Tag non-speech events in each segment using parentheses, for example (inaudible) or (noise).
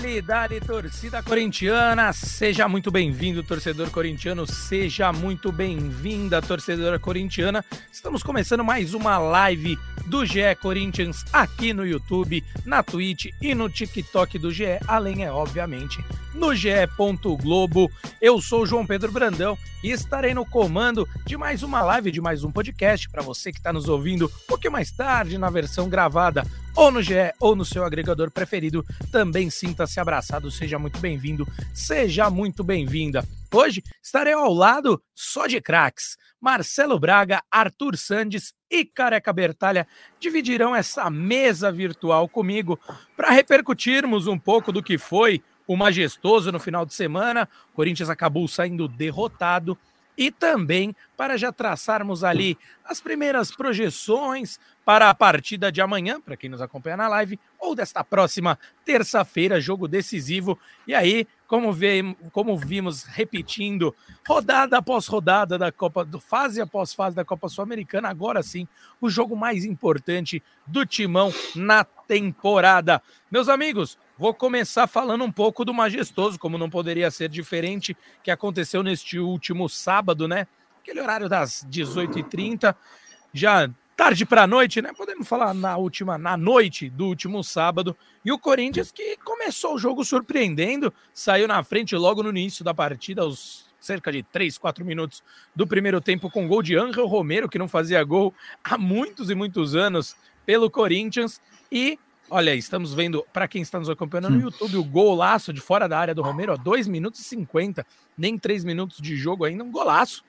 Dali, dali, torcida corintiana, seja muito bem-vindo, torcedor corintiano, seja muito bem-vinda, torcedora corintiana. Estamos começando mais uma live do GE Corinthians aqui no YouTube, na Twitch e no TikTok do GE, além, é obviamente, no GE. Globo. Eu sou o João Pedro Brandão e estarei no comando de mais uma live, de mais um podcast para você que está nos ouvindo um pouquinho mais tarde na versão gravada ou no GE ou no seu agregador preferido. Também sinta-se abraçado, seja muito bem-vindo, seja muito bem-vinda. Hoje estarei ao lado só de craques. Marcelo Braga, Arthur Sandes e Careca Bertalha dividirão essa mesa virtual comigo para repercutirmos um pouco do que foi o majestoso no final de semana. O Corinthians acabou saindo derrotado e também para já traçarmos ali as primeiras projeções para a partida de amanhã, para quem nos acompanha na live, ou desta próxima terça-feira, jogo decisivo. E aí, como, vê, como vimos repetindo, rodada após rodada da Copa, do fase após fase da Copa Sul-Americana, agora sim, o jogo mais importante do Timão na temporada. Meus amigos, Vou começar falando um pouco do majestoso, como não poderia ser diferente, que aconteceu neste último sábado, né? Aquele horário das 18h30, já tarde para a noite, né? Podemos falar na última, na noite do último sábado. E o Corinthians que começou o jogo surpreendendo, saiu na frente logo no início da partida, aos cerca de 3, 4 minutos do primeiro tempo, com gol de Angel Romero, que não fazia gol há muitos e muitos anos pelo Corinthians. E Olha, estamos vendo, para quem está nos acompanhando no hum. YouTube, o golaço de fora da área do Romero, ó, 2 minutos e 50, nem 3 minutos de jogo ainda, um golaço.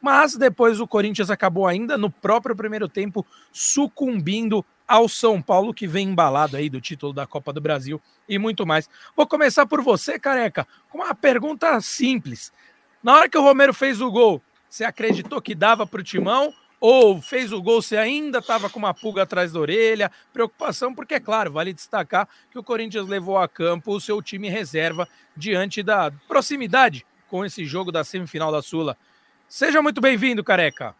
Mas depois o Corinthians acabou ainda no próprio primeiro tempo sucumbindo ao São Paulo, que vem embalado aí do título da Copa do Brasil e muito mais. Vou começar por você, careca, com uma pergunta simples. Na hora que o Romero fez o gol, você acreditou que dava para o Timão ou fez o gol, você ainda estava com uma pulga atrás da orelha, preocupação, porque é claro, vale destacar que o Corinthians levou a campo o seu time reserva diante da proximidade com esse jogo da semifinal da Sula. Seja muito bem-vindo, careca.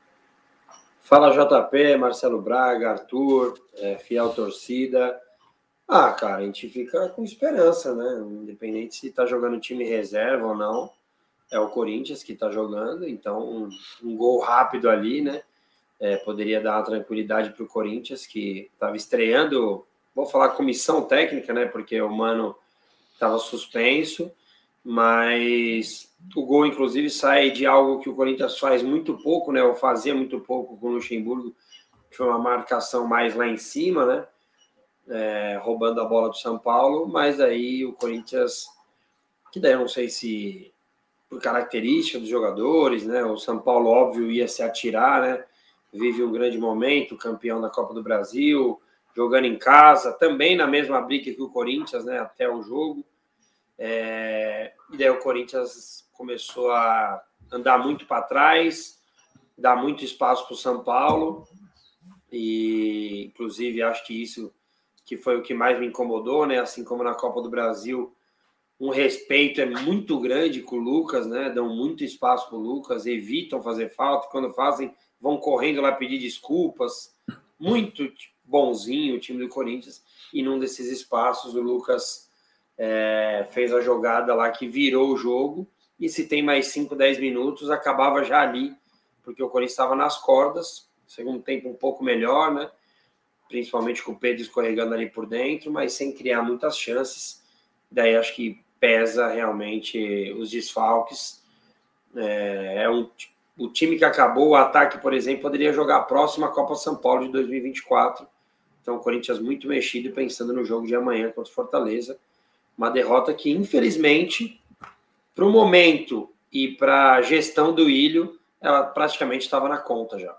Fala JP, Marcelo Braga, Arthur, é, fiel torcida. Ah, cara, a gente fica com esperança, né? Independente se tá jogando time reserva ou não, é o Corinthians que tá jogando, então um, um gol rápido ali, né? é, poderia dar uma tranquilidade para o Corinthians, que estava estreando, vou falar comissão técnica, né? Porque o Mano estava suspenso, mas o gol, inclusive, sai de algo que o Corinthians faz muito pouco, né? Ou fazia muito pouco com o Luxemburgo, que foi uma marcação mais lá em cima, né? É, roubando a bola do São Paulo, mas aí o Corinthians, que daí eu não sei se por característica dos jogadores, né? O São Paulo, óbvio, ia se atirar, né? vive um grande momento, campeão da Copa do Brasil, jogando em casa, também na mesma briga que o Corinthians, né, até o jogo. É, e daí o Corinthians começou a andar muito para trás, dar muito espaço para o São Paulo, e inclusive acho que isso que foi o que mais me incomodou, né? Assim como na Copa do Brasil, um respeito é muito grande com o Lucas, né? Dão muito espaço para o Lucas, evitam fazer falta, quando fazem, vão correndo lá pedir desculpas. Muito bonzinho o time do Corinthians. E num desses espaços, o Lucas é, fez a jogada lá que virou o jogo. E se tem mais 5, 10 minutos, acabava já ali, porque o Corinthians estava nas cordas. Segundo tempo, um pouco melhor, né? Principalmente com o Pedro escorregando ali por dentro, mas sem criar muitas chances. Daí acho que pesa realmente os desfalques. É, é um o time que acabou o ataque, por exemplo, poderia jogar a próxima Copa São Paulo de 2024. Então, o Corinthians muito mexido pensando no jogo de amanhã contra o Fortaleza. Uma derrota que, infelizmente, para o momento e para a gestão do Ilho, ela praticamente estava na conta já.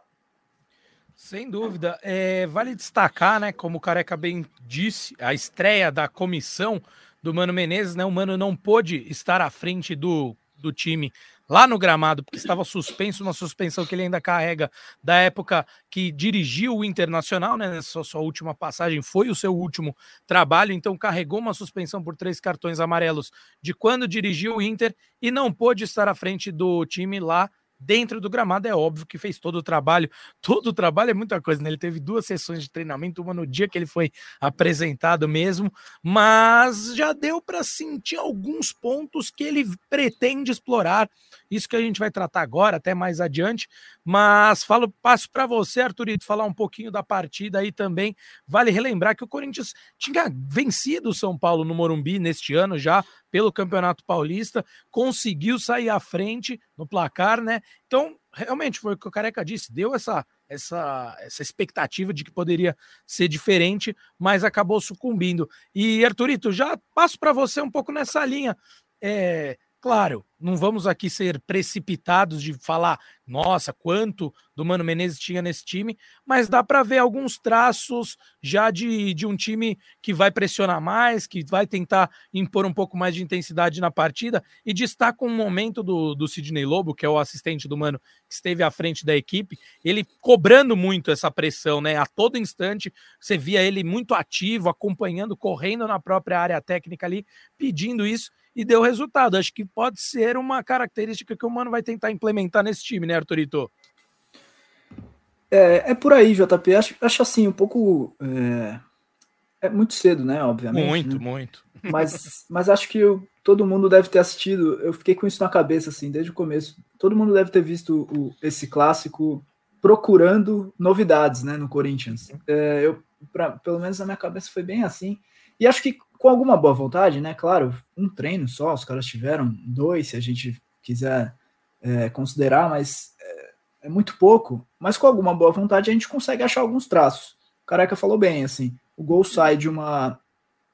Sem dúvida. É, vale destacar, né, como o Careca bem disse, a estreia da comissão do Mano Menezes, né? O Mano não pôde estar à frente do, do time lá no gramado, porque estava suspenso, uma suspensão que ele ainda carrega da época que dirigiu o Internacional, né? Nessa sua última passagem, foi o seu último trabalho, então carregou uma suspensão por três cartões amarelos de quando dirigiu o Inter e não pôde estar à frente do time lá dentro do gramado, é óbvio que fez todo o trabalho. (laughs) Todo o trabalho é muita coisa, né? Ele teve duas sessões de treinamento, uma no dia que ele foi apresentado mesmo, mas já deu para sentir alguns pontos que ele pretende explorar. Isso que a gente vai tratar agora, até mais adiante. Mas falo, passo para você, Arthurito, falar um pouquinho da partida aí também. Vale relembrar que o Corinthians tinha vencido o São Paulo no Morumbi neste ano já pelo Campeonato Paulista, conseguiu sair à frente no placar, né? Então, realmente foi o que o Careca disse, deu essa essa, essa expectativa de que poderia ser diferente, mas acabou sucumbindo. E Arthurito, já passo para você um pouco nessa linha. É, Claro, não vamos aqui ser precipitados de falar, nossa, quanto do Mano Menezes tinha nesse time, mas dá para ver alguns traços já de, de um time que vai pressionar mais, que vai tentar impor um pouco mais de intensidade na partida, e destaca um momento do, do Sidney Lobo, que é o assistente do Mano, que esteve à frente da equipe, ele cobrando muito essa pressão, né? A todo instante você via ele muito ativo, acompanhando, correndo na própria área técnica ali, pedindo isso e deu resultado. Acho que pode ser uma característica que o Mano vai tentar implementar nesse time, né, Arthurito? É, é por aí, JP. Acho, acho assim, um pouco. É, é muito cedo, né? Obviamente. Muito, né? muito. (laughs) Mas, mas acho que eu, todo mundo deve ter assistido. Eu fiquei com isso na cabeça, assim, desde o começo. Todo mundo deve ter visto o, esse clássico procurando novidades, né, no Corinthians. É, eu, pra, pelo menos na minha cabeça foi bem assim. E acho que com alguma boa vontade, né? Claro, um treino só, os caras tiveram dois, se a gente quiser é, considerar, mas é, é, muito pouco. Mas com alguma boa vontade a gente consegue achar alguns traços. O Careca falou bem, assim, o gol sai de uma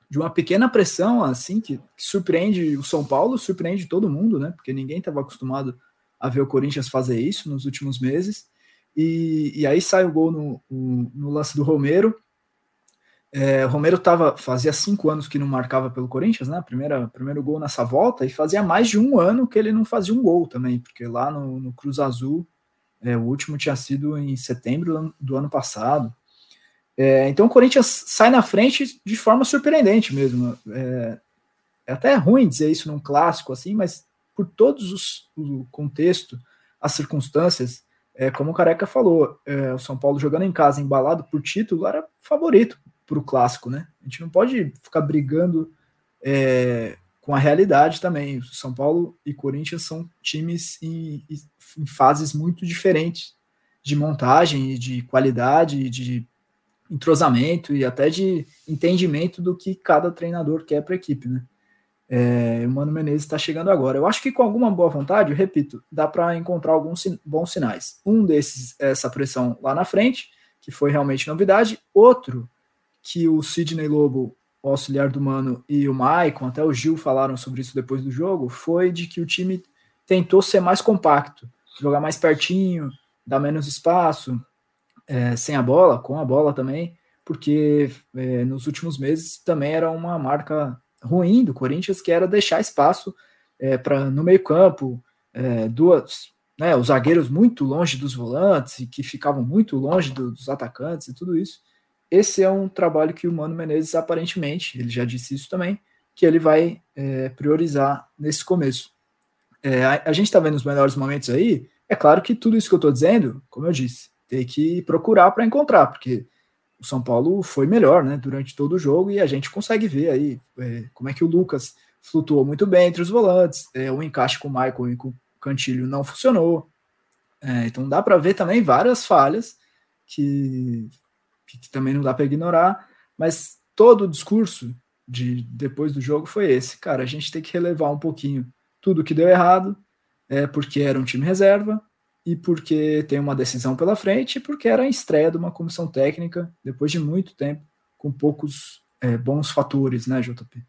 de uma pequena pressão, assim, que, que surpreende o São Paulo, surpreende todo mundo, né? Porque ninguém estava acostumado a ver o Corinthians fazer isso nos últimos meses. E, e aí sai o gol no, no, no lance do Romero é, Romero tava, fazia cinco anos que não marcava pelo Corinthians, né? Primeira, primeiro gol nessa volta, e fazia mais de um ano que ele não fazia um gol também, porque lá no, no Cruz Azul, é, o último tinha sido em setembro do ano passado. É, então o Corinthians sai na frente de forma surpreendente mesmo. É, é, até ruim dizer isso num clássico assim, mas por todos os o contexto, as circunstâncias, é, como o Careca falou, é, o São Paulo jogando em casa, embalado por título, era favorito para o clássico, né? A gente não pode ficar brigando é, com a realidade também. São Paulo e Corinthians são times em, em fases muito diferentes de montagem de qualidade, de entrosamento e até de entendimento do que cada treinador quer para a equipe, né? É, o Mano Menezes está chegando agora. Eu acho que com alguma boa vontade, eu repito, dá para encontrar alguns bons sinais. Um desses é essa pressão lá na frente, que foi realmente novidade. Outro que o Sidney Lobo, o auxiliar do Mano, e o Maicon, até o Gil falaram sobre isso depois do jogo, foi de que o time tentou ser mais compacto, jogar mais pertinho, dar menos espaço, é, sem a bola, com a bola também, porque é, nos últimos meses também era uma marca ruim do Corinthians, que era deixar espaço é, para no meio campo, é, duas, né, os zagueiros muito longe dos volantes e que ficavam muito longe do, dos atacantes e tudo isso esse é um trabalho que o Mano Menezes, aparentemente, ele já disse isso também, que ele vai é, priorizar nesse começo. É, a, a, gente está vendo os melhores momentos aí, é claro que tudo isso que eu estou dizendo, como eu disse, tem que procurar para encontrar, porque o São Paulo foi melhor né, durante todo o jogo e a gente consegue ver aí é, como é que o Lucas flutuou muito bem entre os volantes, é, o encaixe com o Michael e com o Cantilho não funcionou. É, então dá para ver também várias falhas que que, também não dá para ignorar, mas todo o discurso de depois do jogo foi esse, cara, a gente tem que relevar um pouquinho tudo que deu errado, é porque era um time reserva e porque tem uma decisão pela frente e porque era a estreia de uma comissão técnica depois de muito tempo com poucos é, bons fatores, né, JP?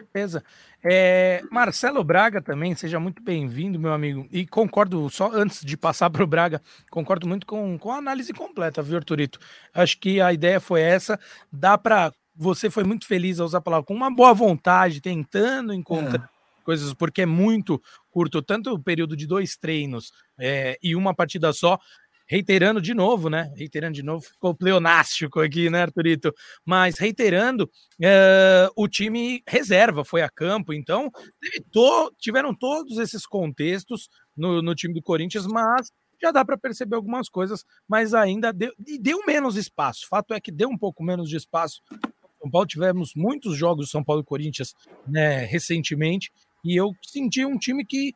Certeza. É, Marcelo Braga também, seja muito bem-vindo, meu amigo. E concordo, só antes de passar para o Braga, concordo muito com, com a análise completa, viu, Arturito? Acho que a ideia foi essa. Dá para. Você foi muito feliz a usar a palavra com uma boa vontade, tentando encontrar. É coisas, porque é muito curto, tanto o período de dois treinos é, e uma partida só, reiterando de novo, né? Reiterando de novo, ficou pleonástico aqui, né, Arthurito? Mas reiterando, é, o time reserva foi a campo, então tiveram todos esses contextos no, no time do Corinthians, mas já dá para perceber algumas coisas, mas ainda deu, deu menos espaço. Fato é que deu um pouco menos de espaço. São Paulo tivemos muitos jogos São Paulo e Corinthians né, recentemente, e eu senti um time que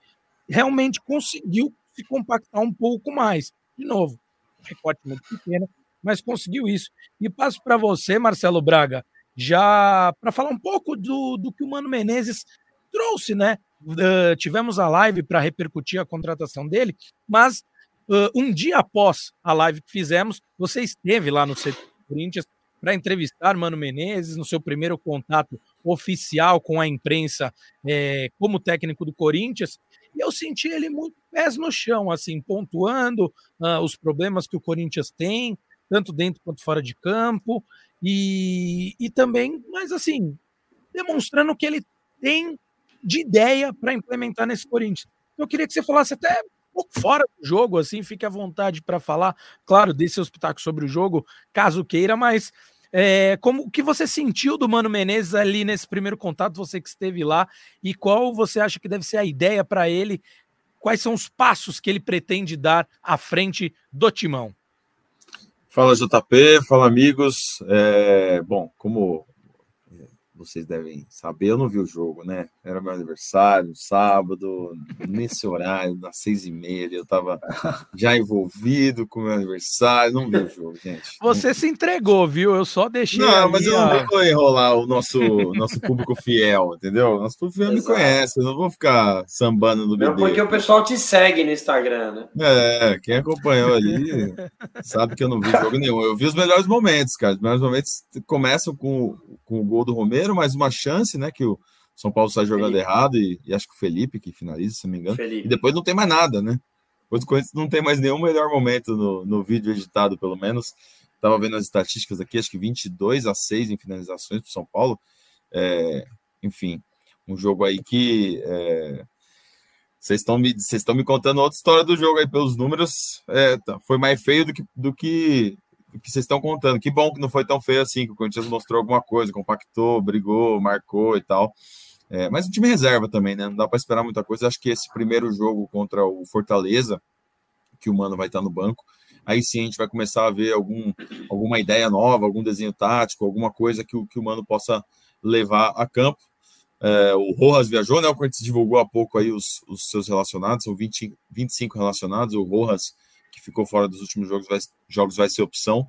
realmente conseguiu se compactar um pouco mais de novo, recorte muito pequeno, mas conseguiu isso. E passo para você, Marcelo Braga, já para falar um pouco do, do que o Mano Menezes trouxe, né? Uh, tivemos a live para repercutir a contratação dele, mas uh, um dia após a live que fizemos, você esteve lá no CT Corinthians para entrevistar Mano Menezes no seu primeiro contato oficial com a imprensa é, como técnico do Corinthians. E eu senti ele muito pés no chão, assim, pontuando uh, os problemas que o Corinthians tem, tanto dentro quanto fora de campo, e, e também, mas assim, demonstrando que ele tem de ideia para implementar nesse Corinthians. Eu queria que você falasse até um pouco fora do jogo, assim, fique à vontade para falar, claro, desse hospital sobre o jogo, caso queira, mas é, como o que você sentiu do Mano Menezes ali nesse primeiro contato, você que esteve lá, e qual você acha que deve ser a ideia para ele? Quais são os passos que ele pretende dar à frente do Timão? Fala JP, fala amigos. É, bom, como vocês devem saber, eu não vi o jogo, né? Era meu aniversário, sábado, nesse horário, das seis e meia, eu estava (laughs) já envolvido com o meu aniversário, não vi o jogo, gente. Você se entregou, viu? Eu só deixei. Não, mas eu não vou enrolar o nosso, nosso público fiel, entendeu? Nosso público fiel Exato. me conhece, eu não vou ficar sambando no bebê. porque o pessoal te segue no Instagram, né? É, quem acompanhou ali sabe que eu não vi jogo nenhum. Eu vi os melhores momentos, cara. Os melhores momentos começam com, com o gol do Romero mais uma chance, né? Que o São Paulo sai jogando Felipe. errado e, e, acho que o Felipe que finaliza, se não me engano. Felipe. E depois não tem mais nada, né? Depois do Corinthians não tem mais nenhum melhor momento no, no vídeo editado, pelo menos. Estava vendo as estatísticas aqui, acho que 22 a 6 em finalizações para São Paulo. É, enfim, um jogo aí que é, vocês estão me, vocês estão me contando outra história do jogo aí pelos números. É, tá, foi mais feio do que, do que que vocês estão contando. Que bom que não foi tão feio assim, que o Corinthians mostrou alguma coisa, compactou, brigou, marcou e tal. É, mas o time reserva também, né? Não dá para esperar muita coisa. Acho que esse primeiro jogo contra o Fortaleza, que o Mano vai estar no banco, aí sim a gente vai começar a ver algum, alguma ideia nova, algum desenho tático, alguma coisa que o, que o Mano possa levar a campo. É, o Rojas viajou, né? O Corinthians divulgou há pouco aí os, os seus relacionados, são 20, 25 relacionados. O Rojas que ficou fora dos últimos jogos vai, jogos vai ser opção.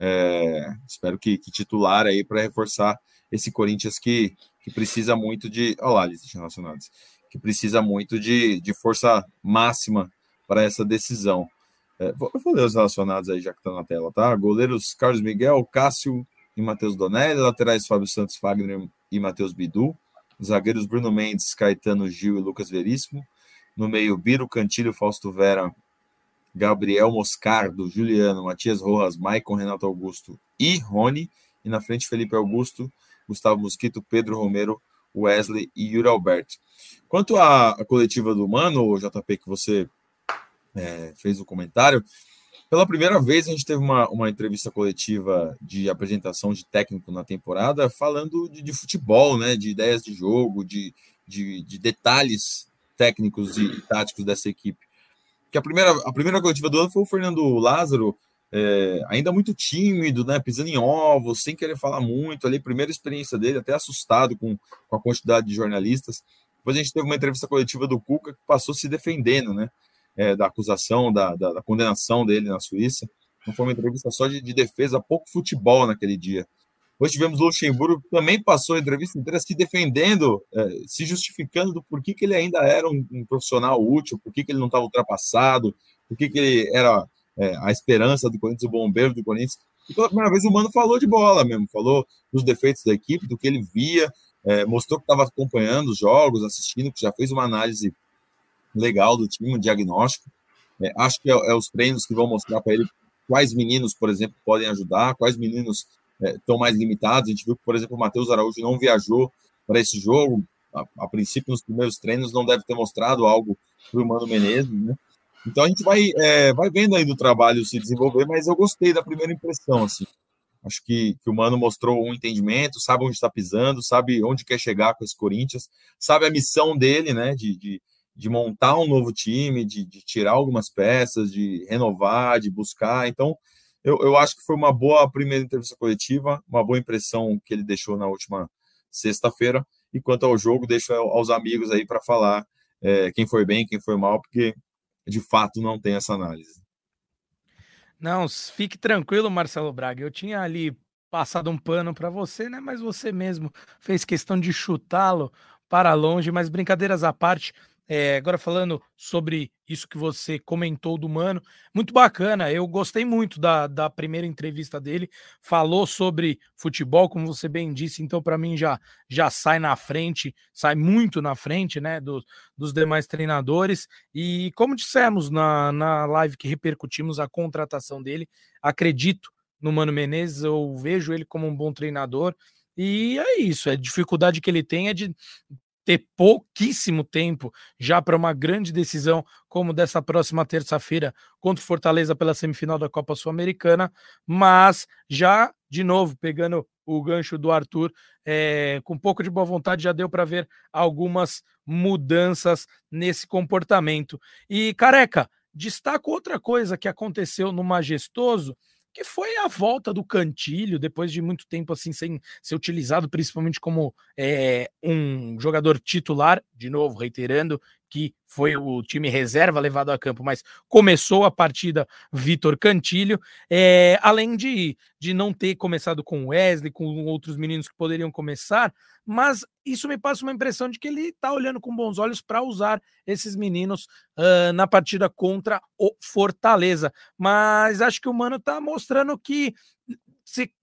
É, espero que, que, titular aí para reforçar esse Corinthians que, que precisa muito de. Olha lá, listas relacionadas. Que precisa muito de, de força máxima para essa decisão. É, eu vou ler os relacionados aí, já que está na tela, tá? Goleiros Carlos Miguel, Cássio e Matheus Donelli, laterais Fábio Santos Fagner e Matheus Bidu, zagueiros Bruno Mendes, Caetano Gil e Lucas Veríssimo, no meio Biro, Cantilho, Fausto Vera Gabriel Moscardo, Juliano, Matias Rojas, Maicon, Renato Augusto e Rony. E na frente, Felipe Augusto, Gustavo Mosquito, Pedro Romero, Wesley e Yuri Alberto. Quanto à coletiva do Mano, JP, que você é, fez o um comentário, pela primeira vez a gente teve uma, uma entrevista coletiva de apresentação de técnico na temporada, falando de, de futebol, né, de ideias de jogo, de, de, de detalhes técnicos e táticos dessa equipe que a primeira, a primeira coletiva do ano foi o Fernando Lázaro, é, ainda muito tímido, né, pisando em ovos, sem querer falar muito, ali, primeira experiência dele, até assustado com, com a quantidade de jornalistas. Depois a gente teve uma entrevista coletiva do Cuca que passou se defendendo, né, é, da acusação, da, da, da, condenação dele na Suíça. Não foi uma entrevista só de, de defesa, pouco futebol naquele dia. Depois tivemos Luxemburgo, que também passou a entrevista inteira se defendendo, é, se justificando do porquê que ele ainda era um, profissional útil, por que ele não estava ultrapassado, por que ele era é, a esperança do Corinthians, o bombeiro do Corinthians. E pela primeira vez o Mano falou de bola mesmo, falou dos defeitos da equipe, do que ele via, é, mostrou que estava acompanhando os jogos, assistindo, que já fez uma análise legal do time, um diagnóstico. Acho que é, é, os treinos que vão mostrar para ele quais meninos, por exemplo, podem ajudar, quais meninos estão é, mais limitados. A gente viu que, por exemplo, o Matheus Araújo não viajou para esse jogo, a, a, princípio, nos primeiros treinos, não deve ter mostrado algo para o Mano Menezes, né? Então a gente vai, é, vai vendo aí do trabalho se desenvolver, mas eu gostei da primeira impressão, assim. Acho que, que o Mano mostrou um entendimento, sabe onde está pisando, sabe onde quer chegar com esse Corinthians, sabe a missão dele, né? De, de, de montar um novo time, de, de, tirar algumas peças, de renovar, de buscar. Então, eu, eu acho que foi uma boa primeira entrevista coletiva, uma boa impressão que ele deixou na última sexta-feira. E quanto ao jogo, deixo aos amigos aí para falar é, quem foi bem, quem foi mal, porque de fato não tem essa análise. Não, fique tranquilo, Marcelo Braga. Eu tinha ali passado um pano para você, né? Mas você mesmo fez questão de chutá-lo para longe. Mas brincadeiras à parte, é, agora falando sobre isso que você comentou do Mano, muito bacana. Eu gostei muito da, da primeira entrevista dele. Falou sobre futebol, como você bem disse, então para mim já, já sai na frente, sai muito na frente né, do, dos demais treinadores. E como dissemos na, na live que repercutimos a contratação dele, acredito no Mano Menezes, eu vejo ele como um bom treinador. E é isso, a dificuldade que ele tem é de ter pouquíssimo tempo já para uma grande decisão como dessa próxima terça-feira contra o Fortaleza pela semifinal da Copa Sul-Americana, mas já de novo pegando o gancho do Arthur, é, com um pouco de boa vontade já deu para ver algumas mudanças nesse comportamento. E careca, destaco outra coisa que aconteceu no Majestoso que foi a volta do Cantilho, depois de muito tempo assim sem ser utilizado, principalmente como é, um jogador titular, de novo, reiterando que foi o time reserva levado a campo, mas começou a partida Vitor Cantilho, é, além de, de não ter começado com Wesley, com outros meninos que poderiam começar, mas isso me passa uma impressão de que ele está olhando com bons olhos para usar esses meninos uh, na partida contra o Fortaleza. Mas acho que o Mano está mostrando que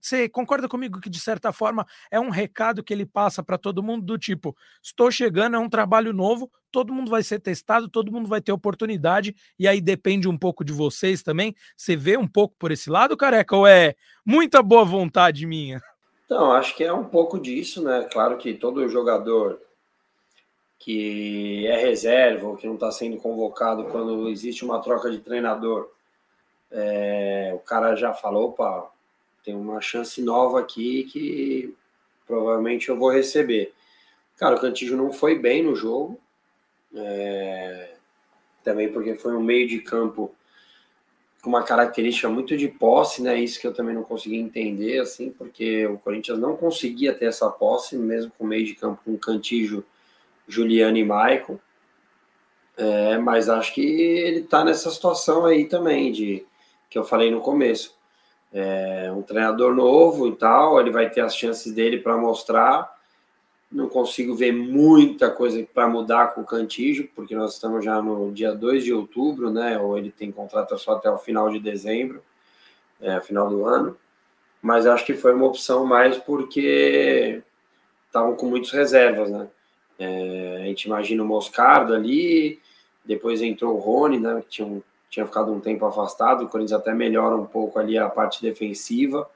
você concorda comigo que, de certa forma, é um recado que ele passa para todo mundo do tipo: estou chegando, é um trabalho novo, todo mundo vai ser testado, todo mundo vai ter oportunidade, e aí depende um pouco de vocês também. Você vê um pouco por esse lado, careca, ou é muita boa vontade minha? Então, acho que é um pouco disso, né? Claro que todo jogador que é reserva ou que não está sendo convocado quando existe uma troca de treinador, é, o cara já falou, opa, tem uma chance nova aqui que provavelmente eu vou receber. Cara, o Cantijo não foi bem no jogo, é, também porque foi um meio de campo com uma característica muito de posse, né? Isso que eu também não consegui entender, assim, porque o Corinthians não conseguia ter essa posse, mesmo com meio de campo com Cantijo, Juliano e Maicon. É, mas acho que ele tá nessa situação aí também, de que eu falei no começo é um treinador novo e tal, ele vai ter as chances dele para mostrar. Não consigo ver muita coisa para mudar com o Cantígio, porque nós estamos já no dia 2 de outubro, né? Ou ele tem contrato só até o final de dezembro, é, final do ano. Mas acho que foi uma opção mais porque estavam com muitas reservas, né? É, a gente imagina o Moscardo ali, depois entrou o Rony, né? Que tinha um tinha ficado um tempo afastado, o Corinthians até melhora um pouco ali a parte defensiva.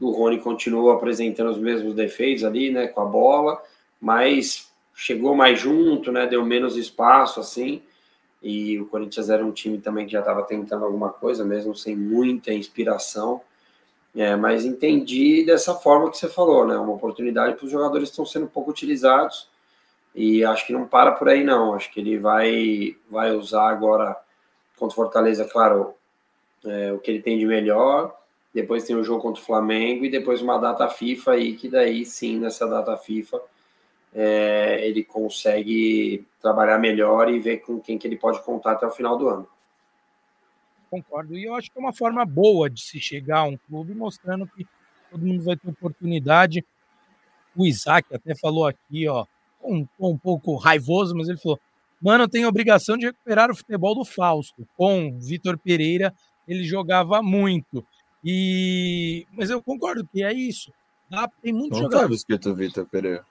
O Rony continua apresentando os mesmos defeitos ali, né, com a bola, mas chegou mais junto, né, deu menos espaço assim. E o Corinthians era um time também que já estava tentando alguma coisa, mesmo sem muita inspiração. É, mas entendi dessa forma que você falou, né? Uma oportunidade para os jogadores que estão sendo pouco utilizados. E acho que não para por aí, não. Acho que ele vai, vai usar agora contra o Fortaleza, claro, é, o que ele tem de melhor. Depois tem o jogo contra o Flamengo e depois uma data FIFA aí, que daí sim, nessa data FIFA, é, ele consegue trabalhar melhor e ver com quem que ele pode contar até o final do ano. Concordo. E eu acho que é uma forma boa de se chegar a um clube mostrando que todo mundo vai ter oportunidade. O Isaac até falou aqui, ó, um, um pouco raivoso, mas ele falou: Mano, tem obrigação de recuperar o futebol do Fausto. Com Vitor Pereira, ele jogava muito. E mas eu concordo que é isso. Dá, tem muito Não estava escrito Vitor Pereira.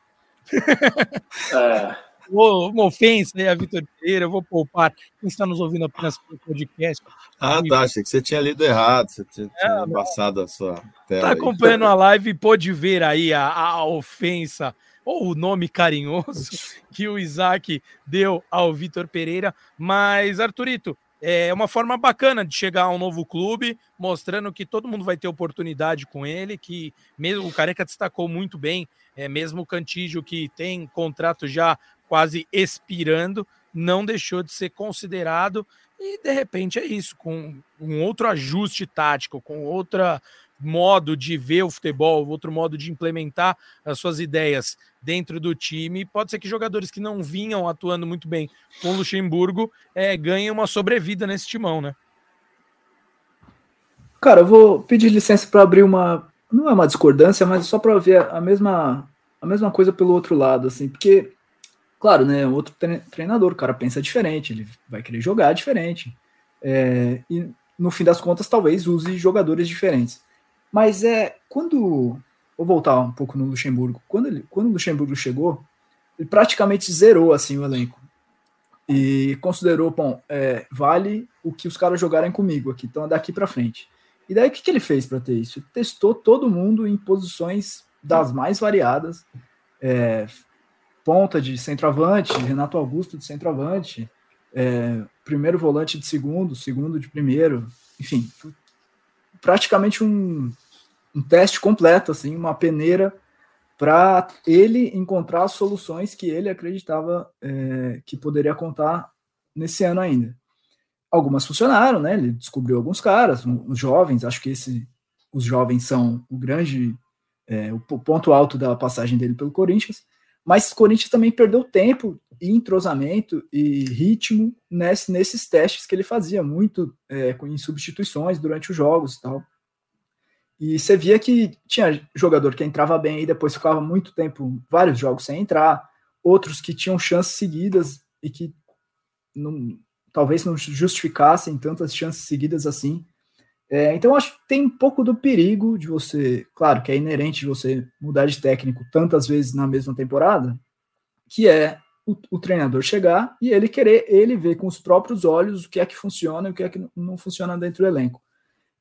(laughs) é. uma ofensa aí a Vitor Pereira, eu vou poupar. Quem está nos ouvindo apenas pelo podcast. Ah, tá. Achei que você tinha lido errado. Você tinha, tinha embaçado a sua tela. Está acompanhando a live e pôde ver aí a, a ofensa ou o nome carinhoso (laughs) que o Isaac deu ao Vitor Pereira. Mas, Arthurito, é uma forma bacana de chegar a um novo clube, mostrando que todo mundo vai ter oportunidade com ele, que mesmo o Careca destacou muito bem, é, mesmo o Cantígio que tem contrato já quase expirando, não deixou de ser considerado e de repente é isso, com um outro ajuste tático, com outra modo de ver o futebol, outro modo de implementar as suas ideias dentro do time. Pode ser que jogadores que não vinham atuando muito bem com o Luxemburgo é, ganhem uma sobrevida nesse timão, né? Cara, eu vou pedir licença para abrir uma. Não é uma discordância, mas só para ver a mesma, a mesma coisa pelo outro lado, assim, porque, claro, né? Outro treinador, o cara pensa diferente, ele vai querer jogar diferente. É, e no fim das contas, talvez use jogadores diferentes. Mas é quando. Vou voltar um pouco no Luxemburgo. Quando, ele, quando o Luxemburgo chegou, ele praticamente zerou assim o elenco. E considerou, bom, é, vale o que os caras jogarem comigo aqui, então é daqui para frente. E daí o que, que ele fez para ter isso? Ele testou todo mundo em posições das mais variadas. É, ponta de centroavante, Renato Augusto de centroavante, é, primeiro volante de segundo, segundo de primeiro, enfim, praticamente um, um teste completo, assim, uma peneira para ele encontrar soluções que ele acreditava é, que poderia contar nesse ano ainda. Algumas funcionaram, né? Ele descobriu alguns caras, os jovens, acho que esse, os jovens são o grande, é, o ponto alto da passagem dele pelo Corinthians, mas o Corinthians também perdeu tempo e entrosamento e ritmo nesse, nesses testes que ele fazia muito é, em substituições durante os jogos e tal. E você via que tinha jogador que entrava bem e depois ficava muito tempo, vários jogos sem entrar, outros que tinham chances seguidas e que não, talvez não justificassem tantas chances seguidas assim. É, então acho que tem um pouco do perigo de você, claro que é inerente de você mudar de técnico tantas vezes na mesma temporada, que é o, o, treinador chegar e ele querer ele ver com os próprios olhos o que é que funciona e o que é que não funciona dentro do elenco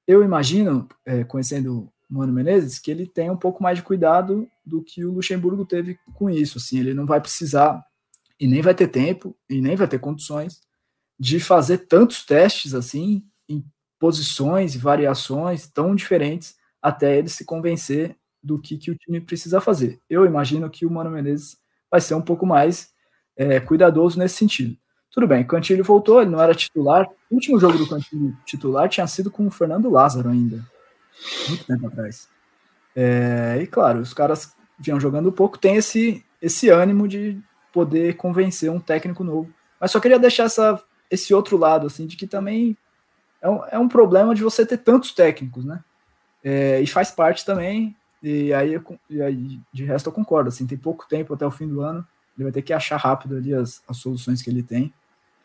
eu imagino, é, conhecendo o Mano Menezes, que ele tem um pouco mais de cuidado do que o Luxemburgo teve com isso. Assim, ele não vai precisar e nem vai ter tempo e nem vai ter condições de fazer tantos testes assim em posições e variações tão diferentes até ele se convencer do que, que o time precisa fazer. Eu imagino que o Mano Menezes vai ser um pouco mais é, cuidadoso nesse sentido. Tudo bem, Cantilho voltou, ele não era titular. O último jogo do Cantilho titular tinha sido com o Fernando Lázaro ainda. Muito tempo atrás. É, e claro, os caras vinham jogando pouco, tem esse, esse ânimo de poder convencer um técnico novo. Mas só queria deixar essa, esse outro lado, assim, de que também é um, é um problema de você ter tantos técnicos, né? É, e faz parte também, e aí, e aí de resto eu concordo, assim, tem pouco tempo até o fim do ano, ele vai ter que achar rápido ali as, as soluções que ele tem.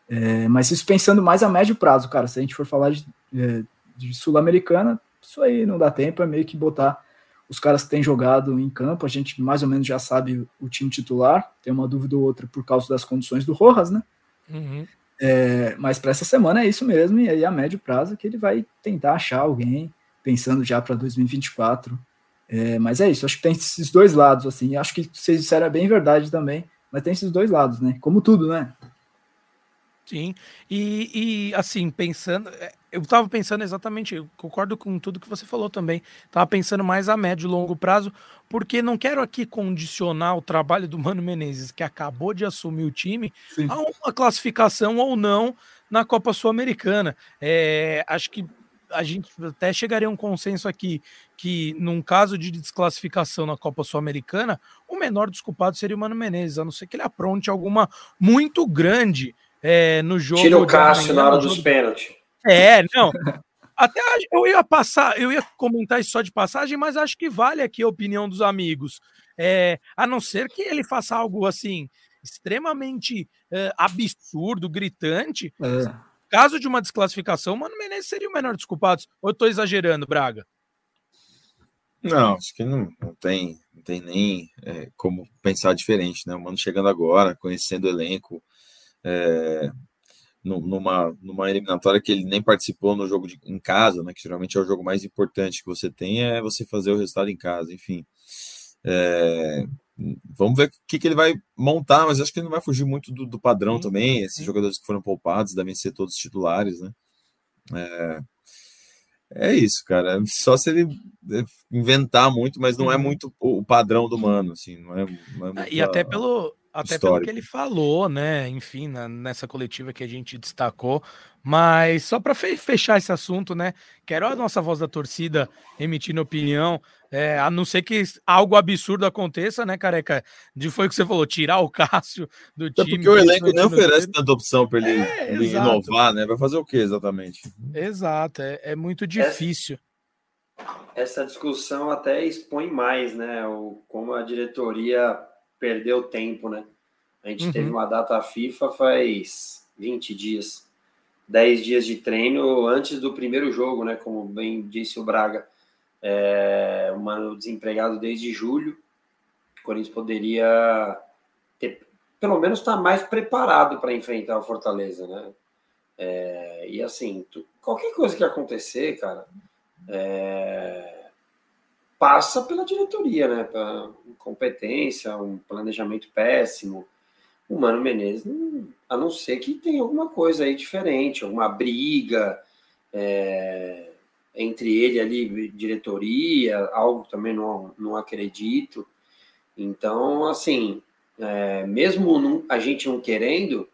É, mas isso pensando mais a médio prazo, cara. Se a gente for falar de, é, de Sul-Americana, isso aí não dá tempo, é meio que botar os caras que têm jogado em campo. A gente mais ou menos já sabe o time titular, tem uma dúvida ou outra por causa das condições do Rojas, né? Uhum. É, mas para essa semana é isso mesmo, e aí a médio prazo que ele vai tentar achar alguém, pensando já para 2024. É, mas é isso, acho que tem esses dois lados, assim. Acho que vocês disseram é bem verdade também, mas tem esses dois lados, né? Como tudo, né? Sim, e, e assim, pensando, é, eu estava pensando exatamente, eu concordo com tudo que você falou também, estava pensando mais a médio e longo prazo, porque não quero aqui condicionar o trabalho do Mano Menezes, que acabou de assumir o time, Sim. a uma classificação ou não na Copa Sul-Americana. É, acho que a gente até chegaria a um consenso aqui que, num caso de desclassificação na Copa Sul-Americana, o menor dos culpados seria o Mano Menezes, a não ser que ele apronte alguma muito grande é, no jogo. Tira o Cássio na hora dos pênaltis. É, não. (laughs) Até eu ia passar, eu ia comentar isso só de passagem, mas acho que vale aqui a opinião dos amigos. É, a não ser que ele faça algo assim extremamente é, absurdo, gritante. É. Caso de uma desclassificação, Mano Menezes seria o menor dos culpados. Ou eu tô exagerando, Braga? Não, acho que não, não tem, não tem nem é, como pensar diferente, né? O Mano chegando agora, conhecendo o elenco, é, numa, numa eliminatória que ele nem participou no jogo de, em casa, né? Que geralmente é o jogo mais importante que você tem, é você fazer o resultado em casa, enfim. É, vamos ver o que, que ele vai montar, mas acho que ele não vai fugir muito do, do padrão sim, também. Esses jogadores que foram poupados devem ser todos titulares, né? É, é isso, cara. Só se ele é, inventar muito, mas não é uhum. muito o padrão do mano, assim, não é, não é e até pelo até histórico. pelo que ele falou, né? Enfim, na, nessa coletiva que a gente destacou. Mas só para fechar esse assunto, né? Quero a nossa voz da torcida emitindo opinião. É, a não ser que algo absurdo aconteça, né, careca? De foi o que você falou, tirar o Cássio do time. porque o elenco nem oferece tanta opção para ele, é, ele inovar, né? Vai fazer o que exatamente? Exato, é, é muito difícil. Essa, essa discussão até expõe mais, né? O, como a diretoria perdeu tempo, né? A gente uhum. teve uma data FIFA faz 20 dias, 10 dias de treino antes do primeiro jogo, né? Como bem disse o Braga, é, um desempregado desde julho. O Corinthians poderia ter, pelo menos estar tá mais preparado para enfrentar o Fortaleza, né? É, e assim, tu, qualquer coisa que acontecer, cara, é, passa pela diretoria, né? Pela incompetência, um planejamento péssimo. O Mano Menezes, a não ser que tenha alguma coisa aí diferente, alguma briga é, entre ele ali, diretoria, algo também não, não acredito. Então, assim, é, mesmo não, a gente não querendo,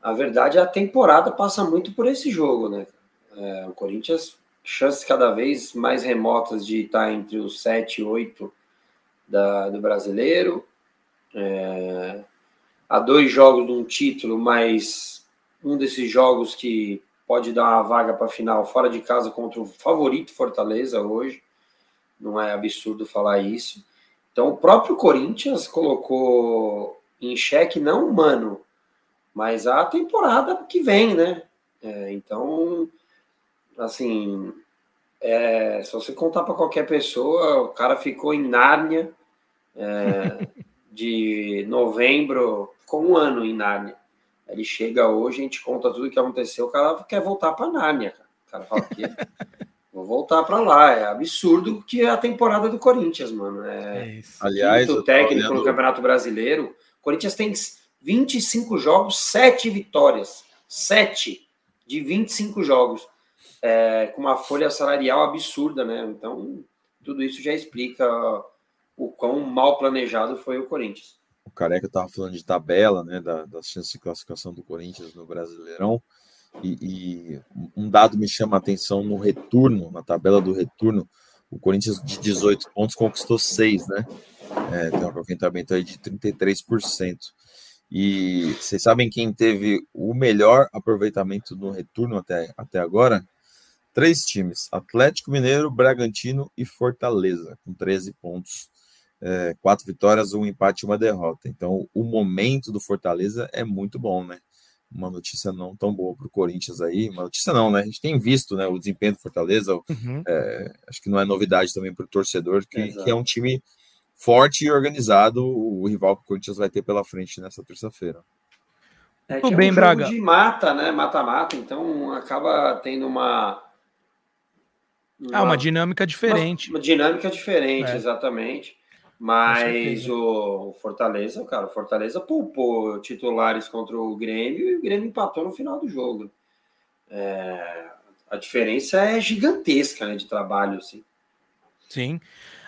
a verdade é a temporada passa muito por esse jogo, né? É, o Corinthians chances cada vez mais remotas de estar entre os 7 e 8 da, do brasileiro. É, há dois jogos de um título, mas um desses jogos que pode dar uma vaga para a final fora de casa contra o favorito Fortaleza hoje. Não é absurdo falar isso. Então, o próprio Corinthians colocou em xeque não o Mano, mas a temporada que vem, né? É, então, assim, é, se você contar para qualquer pessoa, o cara ficou em Nárnia é, (laughs) de novembro, ficou um ano em Nárnia. Ele chega hoje, a gente conta tudo o que aconteceu, o cara quer voltar para Nárnia. Cara. O cara fala que (laughs) vou voltar para lá. É absurdo que é a temporada do Corinthians, mano. É, é Aliás, o técnico olhando... no Campeonato Brasileiro. O Corinthians tem 25 jogos, 7 vitórias. 7 de 25 jogos é, com uma folha salarial absurda, né? Então, tudo isso já explica o quão mal planejado foi o Corinthians. O Careca estava falando de tabela, né, da, das chances de classificação do Corinthians no Brasileirão, e, e, um dado me chama a atenção no retorno, na tabela do retorno, o Corinthians de 18 pontos conquistou 6, né? É, tem um aproveitamento aí de 33%. E vocês sabem quem teve o melhor aproveitamento no retorno até, até agora? Três times: Atlético Mineiro, Bragantino e Fortaleza, com 13 pontos. É, quatro vitórias, um empate e uma derrota. Então, o momento do Fortaleza é muito bom, né? Uma notícia não tão boa para o Corinthians aí. Uma notícia não, né? A gente tem visto né, o desempenho do Fortaleza. Uhum. É, acho que não é novidade também para o torcedor, que, que, é um time forte e organizado. O rival que o Corinthians vai ter pela frente nessa terça-feira. É que Tudo é um bem, Braga. de mata, né? Mata-mata, então acaba tendo uma uma, ah, uma dinâmica diferente. Uma, uma dinâmica diferente, é. exatamente. Mas o Fortaleza, cara, o Fortaleza poupou titulares contra o Grêmio e o Grêmio empatou no final do jogo. É, a diferença é gigantesca né, de trabalho, assim. Sim.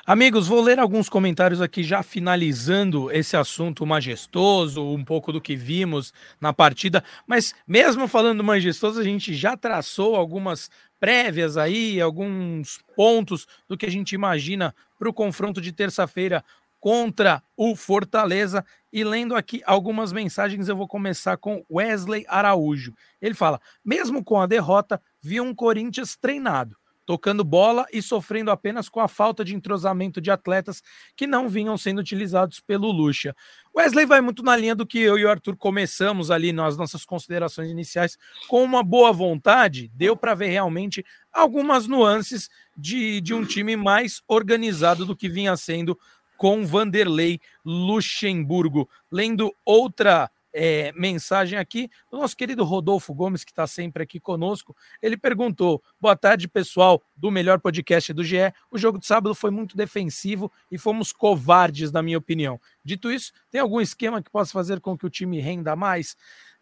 Amigos, vou ler alguns comentários aqui já finalizando esse assunto majestoso, um pouco do que vimos na partida, mas mesmo falando majestoso, a gente já traçou algumas prévias aí, alguns pontos do que a gente imagina para o confronto de terça-feira contra o Fortaleza. E lendo aqui algumas mensagens, eu vou começar com Wesley Araújo. Ele fala: mesmo com a derrota, vi um Corinthians treinado, tocando bola e sofrendo apenas com a falta de entrosamento de atletas que não vinham sendo utilizados pelo Lucha. Wesley vai muito na linha do que eu e o Arthur começamos ali nas nossas considerações iniciais, com uma boa vontade, deu para ver realmente algumas nuances de, de um time mais organizado do que vinha sendo com Vanderlei Luxemburgo. Lendo outra é, mensagem aqui do nosso querido Rodolfo Gomes, que está sempre aqui conosco. Ele perguntou: Boa tarde, pessoal do melhor podcast do GE. O jogo de sábado foi muito defensivo e fomos covardes, na minha opinião. Dito isso, tem algum esquema que possa fazer com que o time renda mais?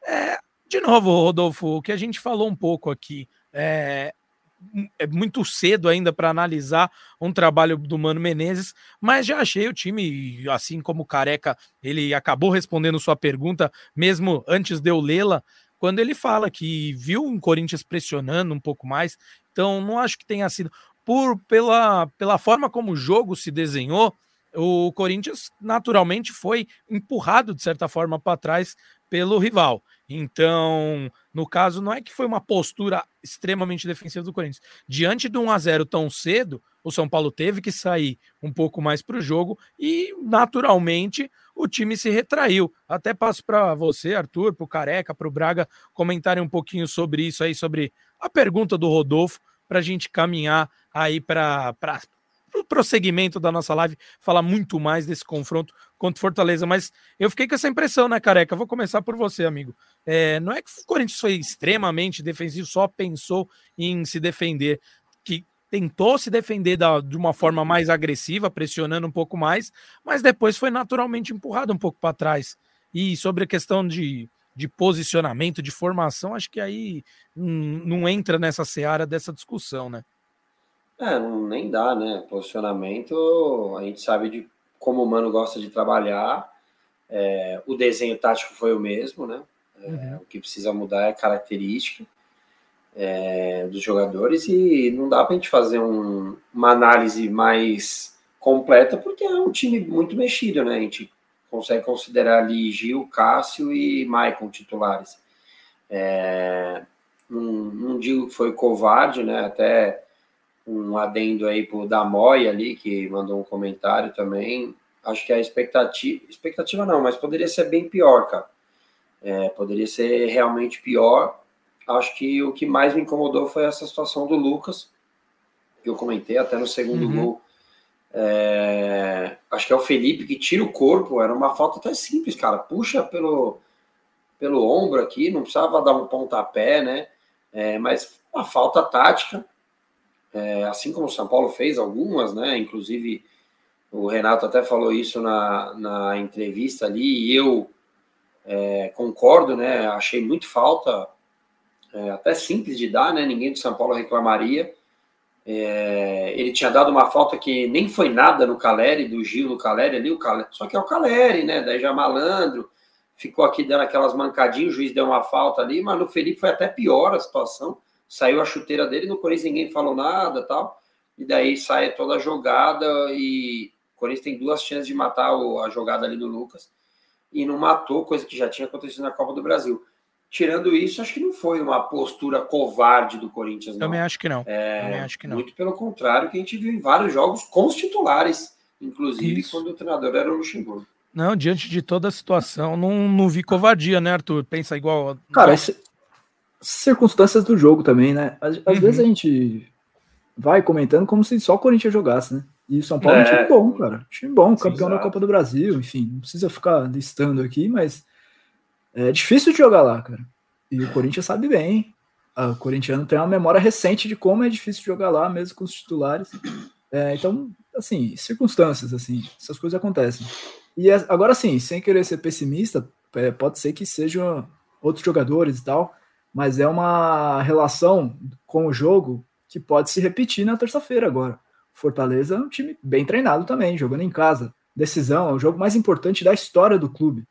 É, de novo, Rodolfo, o que a gente falou um pouco aqui. É, é muito cedo ainda para analisar um trabalho do Mano Menezes, mas já achei o time, assim como o Careca, ele acabou respondendo sua pergunta mesmo antes de eu lê-la, quando ele fala que viu um Corinthians pressionando um pouco mais, então não acho que tenha sido por pela, pela forma como o jogo se desenhou, o Corinthians naturalmente foi empurrado de certa forma para trás pelo rival. Então, no caso, não é que foi uma postura extremamente defensiva do Corinthians. Diante do 1 a 0 tão cedo, o São Paulo teve que sair um pouco mais para o jogo e, naturalmente, o time se retraiu. Até passo para você, Arthur, para o Careca, para o Braga comentarem um pouquinho sobre isso aí, sobre a pergunta do Rodolfo, para a gente caminhar aí para o prosseguimento da nossa live, falar muito mais desse confronto contra o Fortaleza. Mas eu fiquei com essa impressão, né, Careca? Vou começar por você, amigo. É, não é que o Corinthians foi extremamente defensivo, só pensou em se defender, que tentou se defender da, de uma forma mais agressiva, pressionando um pouco mais, mas depois foi naturalmente empurrado um pouco para trás. E sobre a questão de, de posicionamento, de formação, acho que aí hum, não entra nessa seara dessa discussão, né? É, não, nem dá, né? Posicionamento, a gente sabe de como o Mano gosta de trabalhar. É, o desenho tático foi o mesmo, né? É, uhum. O que precisa mudar é a característica é, dos jogadores e não dá para a gente fazer um, uma análise mais completa porque é um time muito mexido, né? A gente consegue considerar ali Gil, Cássio e Maicon titulares. É, não, não digo que foi covarde, né? Até um adendo aí pro Damoy ali, que mandou um comentário também. Acho que a expectativa, expectativa não, mas poderia ser bem pior, cara. É, poderia ser realmente pior. Acho que o que mais me incomodou foi essa situação do Lucas, que eu comentei até no segundo uhum. gol. É, acho que é o Felipe que tira o corpo, era uma falta até simples, cara. Puxa pelo, pelo ombro aqui, não precisava dar um pontapé, né? É, mas uma falta tática é, assim como o São Paulo fez algumas, né? Inclusive o Renato até falou isso na, na entrevista ali, e eu é, concordo, né? Achei muito falta, é, até simples de dar, né? Ninguém de São Paulo reclamaria. É, ele tinha dado uma falta que nem foi nada no Caleri, do Gil no Caleri ali, o Caleri, só que é o Caleri, né? Daí já malandro, ficou aqui dando aquelas mancadinhas, o juiz deu uma falta ali, mas no Felipe foi até pior a situação saiu a chuteira dele, no Corinthians ninguém falou nada tal, e daí sai toda a jogada e o Corinthians tem duas chances de matar a jogada ali do Lucas e não matou, coisa que já tinha acontecido na Copa do Brasil. Tirando isso, acho que não foi uma postura covarde do Corinthians. Não. Também acho que não. É, Também acho que não. Muito pelo contrário, que a gente viu em vários jogos com os titulares, inclusive isso. quando o treinador era o Luxemburgo. Não, diante de toda a situação, não, não vi covardia, né, Arthur? Pensa igual. Cara, esse, circunstâncias do jogo também, né? Às, às uhum. vezes a gente vai comentando como se só o Corinthians jogasse, né? E o São Paulo é um time é. bom, cara. Time bom, campeão Sim, da Copa do Brasil, enfim, não precisa ficar listando aqui, mas é difícil de jogar lá, cara. E o Corinthians sabe bem. O corintiano tem uma memória recente de como é difícil jogar lá, mesmo com os titulares. É, então, assim, circunstâncias, assim, essas coisas acontecem. E é, agora sim, sem querer ser pessimista, é, pode ser que sejam outros jogadores e tal, mas é uma relação com o jogo que pode se repetir na terça-feira agora. Fortaleza é um time bem treinado também, jogando em casa. Decisão, é o jogo mais importante da história do clube.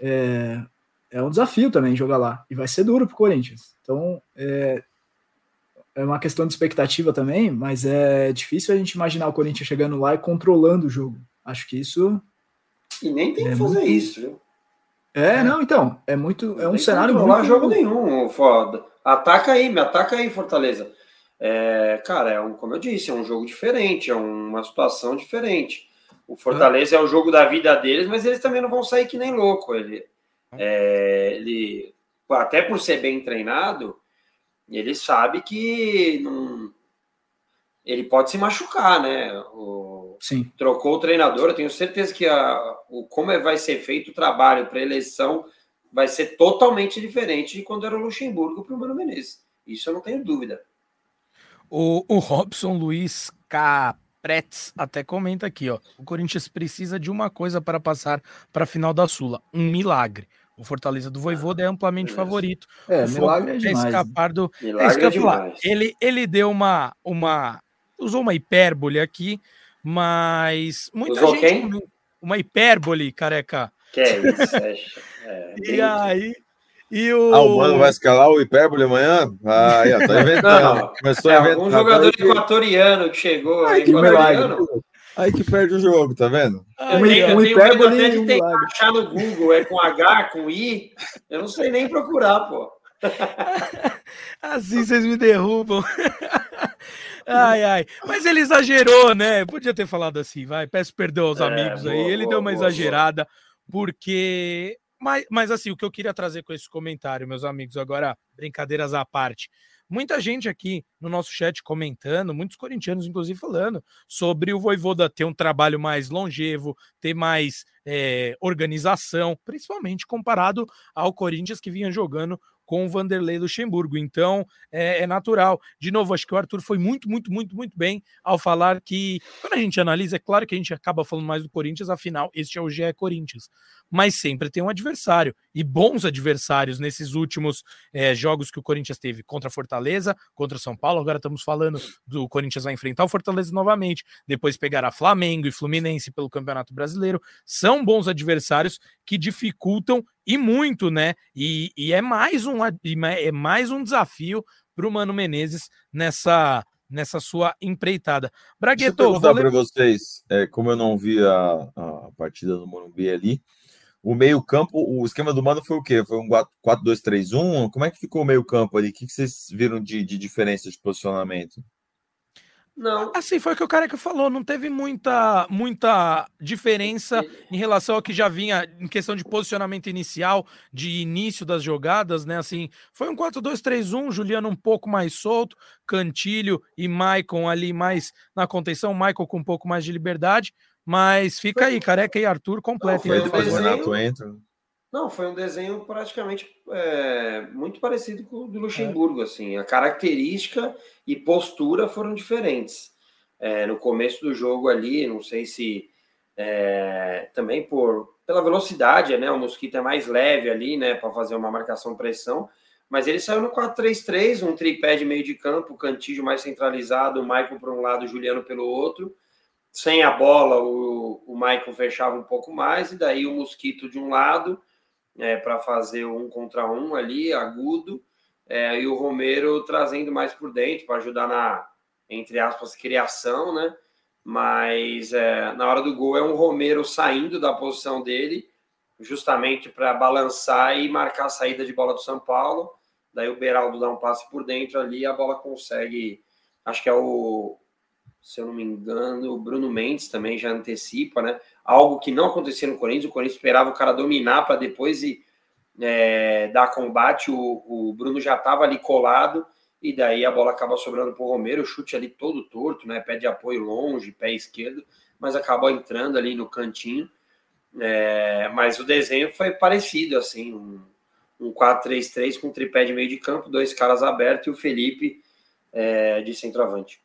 É, é um desafio também jogar lá. E vai ser duro para o Corinthians. Então, é, é uma questão de expectativa também, mas é difícil a gente imaginar o Corinthians chegando lá e controlando o jogo. Acho que isso. E nem tem é que fazer muito... isso, viu? É, é, não, então, é muito, é um cenário muito... Não jogo nenhum, foda. Ataca aí, me ataca aí, Fortaleza. É, cara, é um, como eu disse, é um jogo diferente, é uma situação diferente. O Fortaleza é o jogo da vida deles, mas eles também não vão sair que nem louco. Ele, é, ele até por ser bem treinado, ele sabe que não, ele pode se machucar, né? O, Sim. Trocou o treinador, eu tenho certeza que a, o, como é, vai ser feito o trabalho para eleição vai ser totalmente diferente de quando era o Luxemburgo para o Mano Menezes. Isso eu não tenho dúvida. O, o Robson Luiz Capretes até comenta aqui, ó. O Corinthians precisa de uma coisa para passar para a final da Sula: um milagre. O Fortaleza do Voivoda é amplamente favorito. É, o milagre é demais. escapar do... Milagre é isso que eu é falar. demais. Ele, ele deu uma, uma. Usou uma hipérbole aqui, mas. Muita Usou gente. quem? Uma hipérbole, careca. Que é isso, é, (laughs) é, E aí. E o. Ah, o Mano vai escalar o hipérbole amanhã? Ah, aí, ó, tá inventando. Não, Começou É, a inventar. algum jogador que- equatoriano que chegou. Ai, que equatoriano. Aí que perde o jogo, tá vendo? Eu Um- tenho, eu um tenho hipérbole e um tentar milagre. achar no Google, é com H, com I. Eu não sei nem procurar, pô. (laughs) Assim vocês me derrubam. (laughs) ai, ai. Mas ele exagerou, né? Podia ter falado assim, vai. Peço perdão aos É, amigos aí. boa, Ele boa, deu uma boa, exagerada, porque. Mas, mas assim, o que eu queria trazer com esse comentário, meus amigos, agora, brincadeiras à parte. Muita gente aqui no nosso chat comentando, muitos corintianos, inclusive, falando sobre o Voivoda ter um trabalho mais longevo, ter mais eh, organização, principalmente comparado ao Corinthians que vinha jogando com o Vanderlei Luxemburgo. Então, é, é natural. De novo, acho que o Arthur foi muito, muito, muito, muito bem ao falar que, quando a gente analisa, é claro que a gente acaba falando mais do Corinthians, afinal, este é o GE Corinthians. Mas sempre tem um adversário, e bons adversários nesses últimos é, jogos que o Corinthians teve contra Fortaleza, contra São Paulo. Agora estamos falando do Corinthians vai enfrentar o Fortaleza novamente, depois pegará Flamengo e Fluminense pelo Campeonato Brasileiro. São bons adversários que dificultam e muito, né? E, e é mais um é mais um desafio para o Mano Menezes nessa nessa sua empreitada. Deixa eu Bragueto, perguntar para vocês, é, como eu não vi a, a partida do Morumbi ali, o meio-campo, o esquema do Mano foi o quê? Foi um 4-2-3-1? Como é que ficou o meio-campo ali? O que, que vocês viram de, de diferença de posicionamento? Não. Assim, foi o que o Careca falou, não teve muita, muita diferença em relação ao que já vinha em questão de posicionamento inicial, de início das jogadas, né? Assim, foi um 4-2-3-1, Juliano um pouco mais solto, Cantilho e Maicon ali mais na contenção, Michael com um pouco mais de liberdade, mas fica aí, Careca e Arthur completem. Foi Aí um depois o Renato entra. Não, foi um desenho praticamente é, muito parecido com o do Luxemburgo, assim. A característica e postura foram diferentes. É, no começo do jogo ali, não sei se é, também por pela velocidade, né? O Mosquito é mais leve ali, né? Para fazer uma marcação pressão. Mas ele saiu no 4-3-3, um tripé de meio de campo, o Cantígio mais centralizado, o Michael para um lado, o Juliano pelo outro. Sem a bola, o, o Michael fechava um pouco mais, e daí o Mosquito de um lado, é, para fazer um contra um ali, agudo, é, e o Romero trazendo mais por dentro para ajudar na, entre aspas, criação, né? Mas é, na hora do gol é um Romero saindo da posição dele, justamente para balançar e marcar a saída de bola do São Paulo. Daí o Beraldo dá um passe por dentro ali, a bola consegue. Acho que é o, se eu não me engano, o Bruno Mendes também já antecipa, né? Algo que não acontecia no Corinthians. O Corinthians esperava o cara dominar para depois ir, é, dar combate. O, o Bruno já estava ali colado e daí a bola acaba sobrando para o Romero. Chute ali todo torto, né? Pé de apoio longe, pé esquerdo, mas acabou entrando ali no cantinho. É, mas o desenho foi parecido, assim, um, um 4-3-3 com tripé de meio de campo, dois caras abertos e o Felipe é, de centroavante.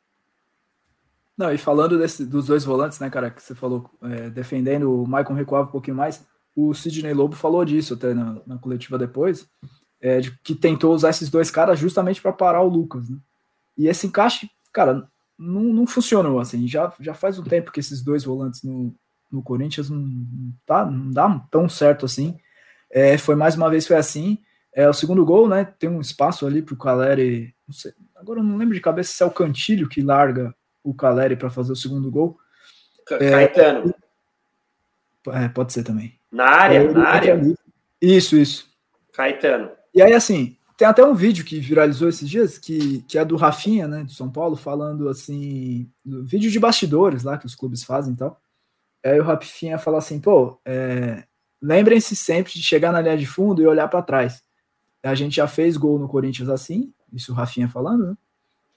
Não, e falando desse, dos dois volantes, né, cara, que você falou, é, defendendo, o Maicon recuava um pouquinho mais, o Sidney Lobo falou disso até na, na coletiva depois, é, de que tentou usar esses dois caras justamente para parar o Lucas, né? E esse encaixe, cara, não, não funcionou, assim, já, já faz um tempo que esses dois volantes no, no Corinthians não, não, tá, não dá tão certo assim, é, foi mais uma vez foi assim, é, o segundo gol, né, tem um espaço ali pro Caleri, não sei, agora eu não lembro de cabeça se é o Cantilho que larga o Caleri para fazer o segundo gol. Ca- Caetano, É, pode ser também. na área, Ele na área, ali. Isso, isso. Caetano. E aí, assim, tem até um vídeo que viralizou esses dias, que, que é do Rafinha, né, do São Paulo, falando assim, vídeo de bastidores lá que os clubes fazem e tal. Aí o Rafinha fala assim, pô, é, lembrem-se sempre de chegar na linha de fundo e olhar para trás. A gente já fez gol no Corinthians assim, isso o Rafinha falando, né?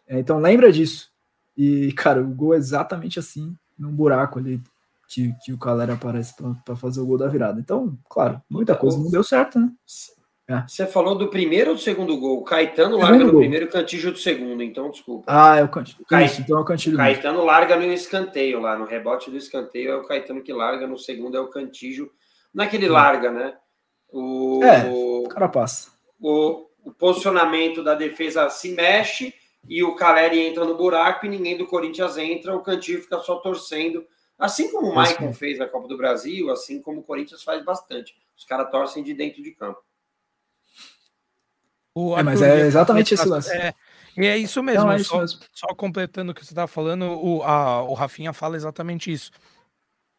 É, então lembra disso. E, cara, o gol é exatamente assim, num buraco ali que, que o Calera aparece para fazer o gol da virada. Então, claro, muita coisa não deu certo, né? É. Você falou do primeiro ou do segundo gol? O Caetano larga no gol. primeiro e Cantillo do segundo, então desculpa. Ah, é o Cantillo. Isso, então é o Cantillo. Caetano larga no escanteio lá, no rebote do escanteio é o Caetano que larga, no segundo é o Cantillo. Não é que ele larga, né? O, é, o cara passa. O, o posicionamento da defesa se mexe e o Caleri entra no buraco e ninguém do Corinthians entra, o Cantillo fica só torcendo. Assim como o Maicon fez na Copa do Brasil, assim como o Corinthians faz bastante. Os caras torcem de dentro de campo. é, mas é exatamente esse lance. É, e é isso mesmo. Não, é isso só, mesmo. só, completando o que você estava falando, o, a, o Rafinha fala exatamente isso.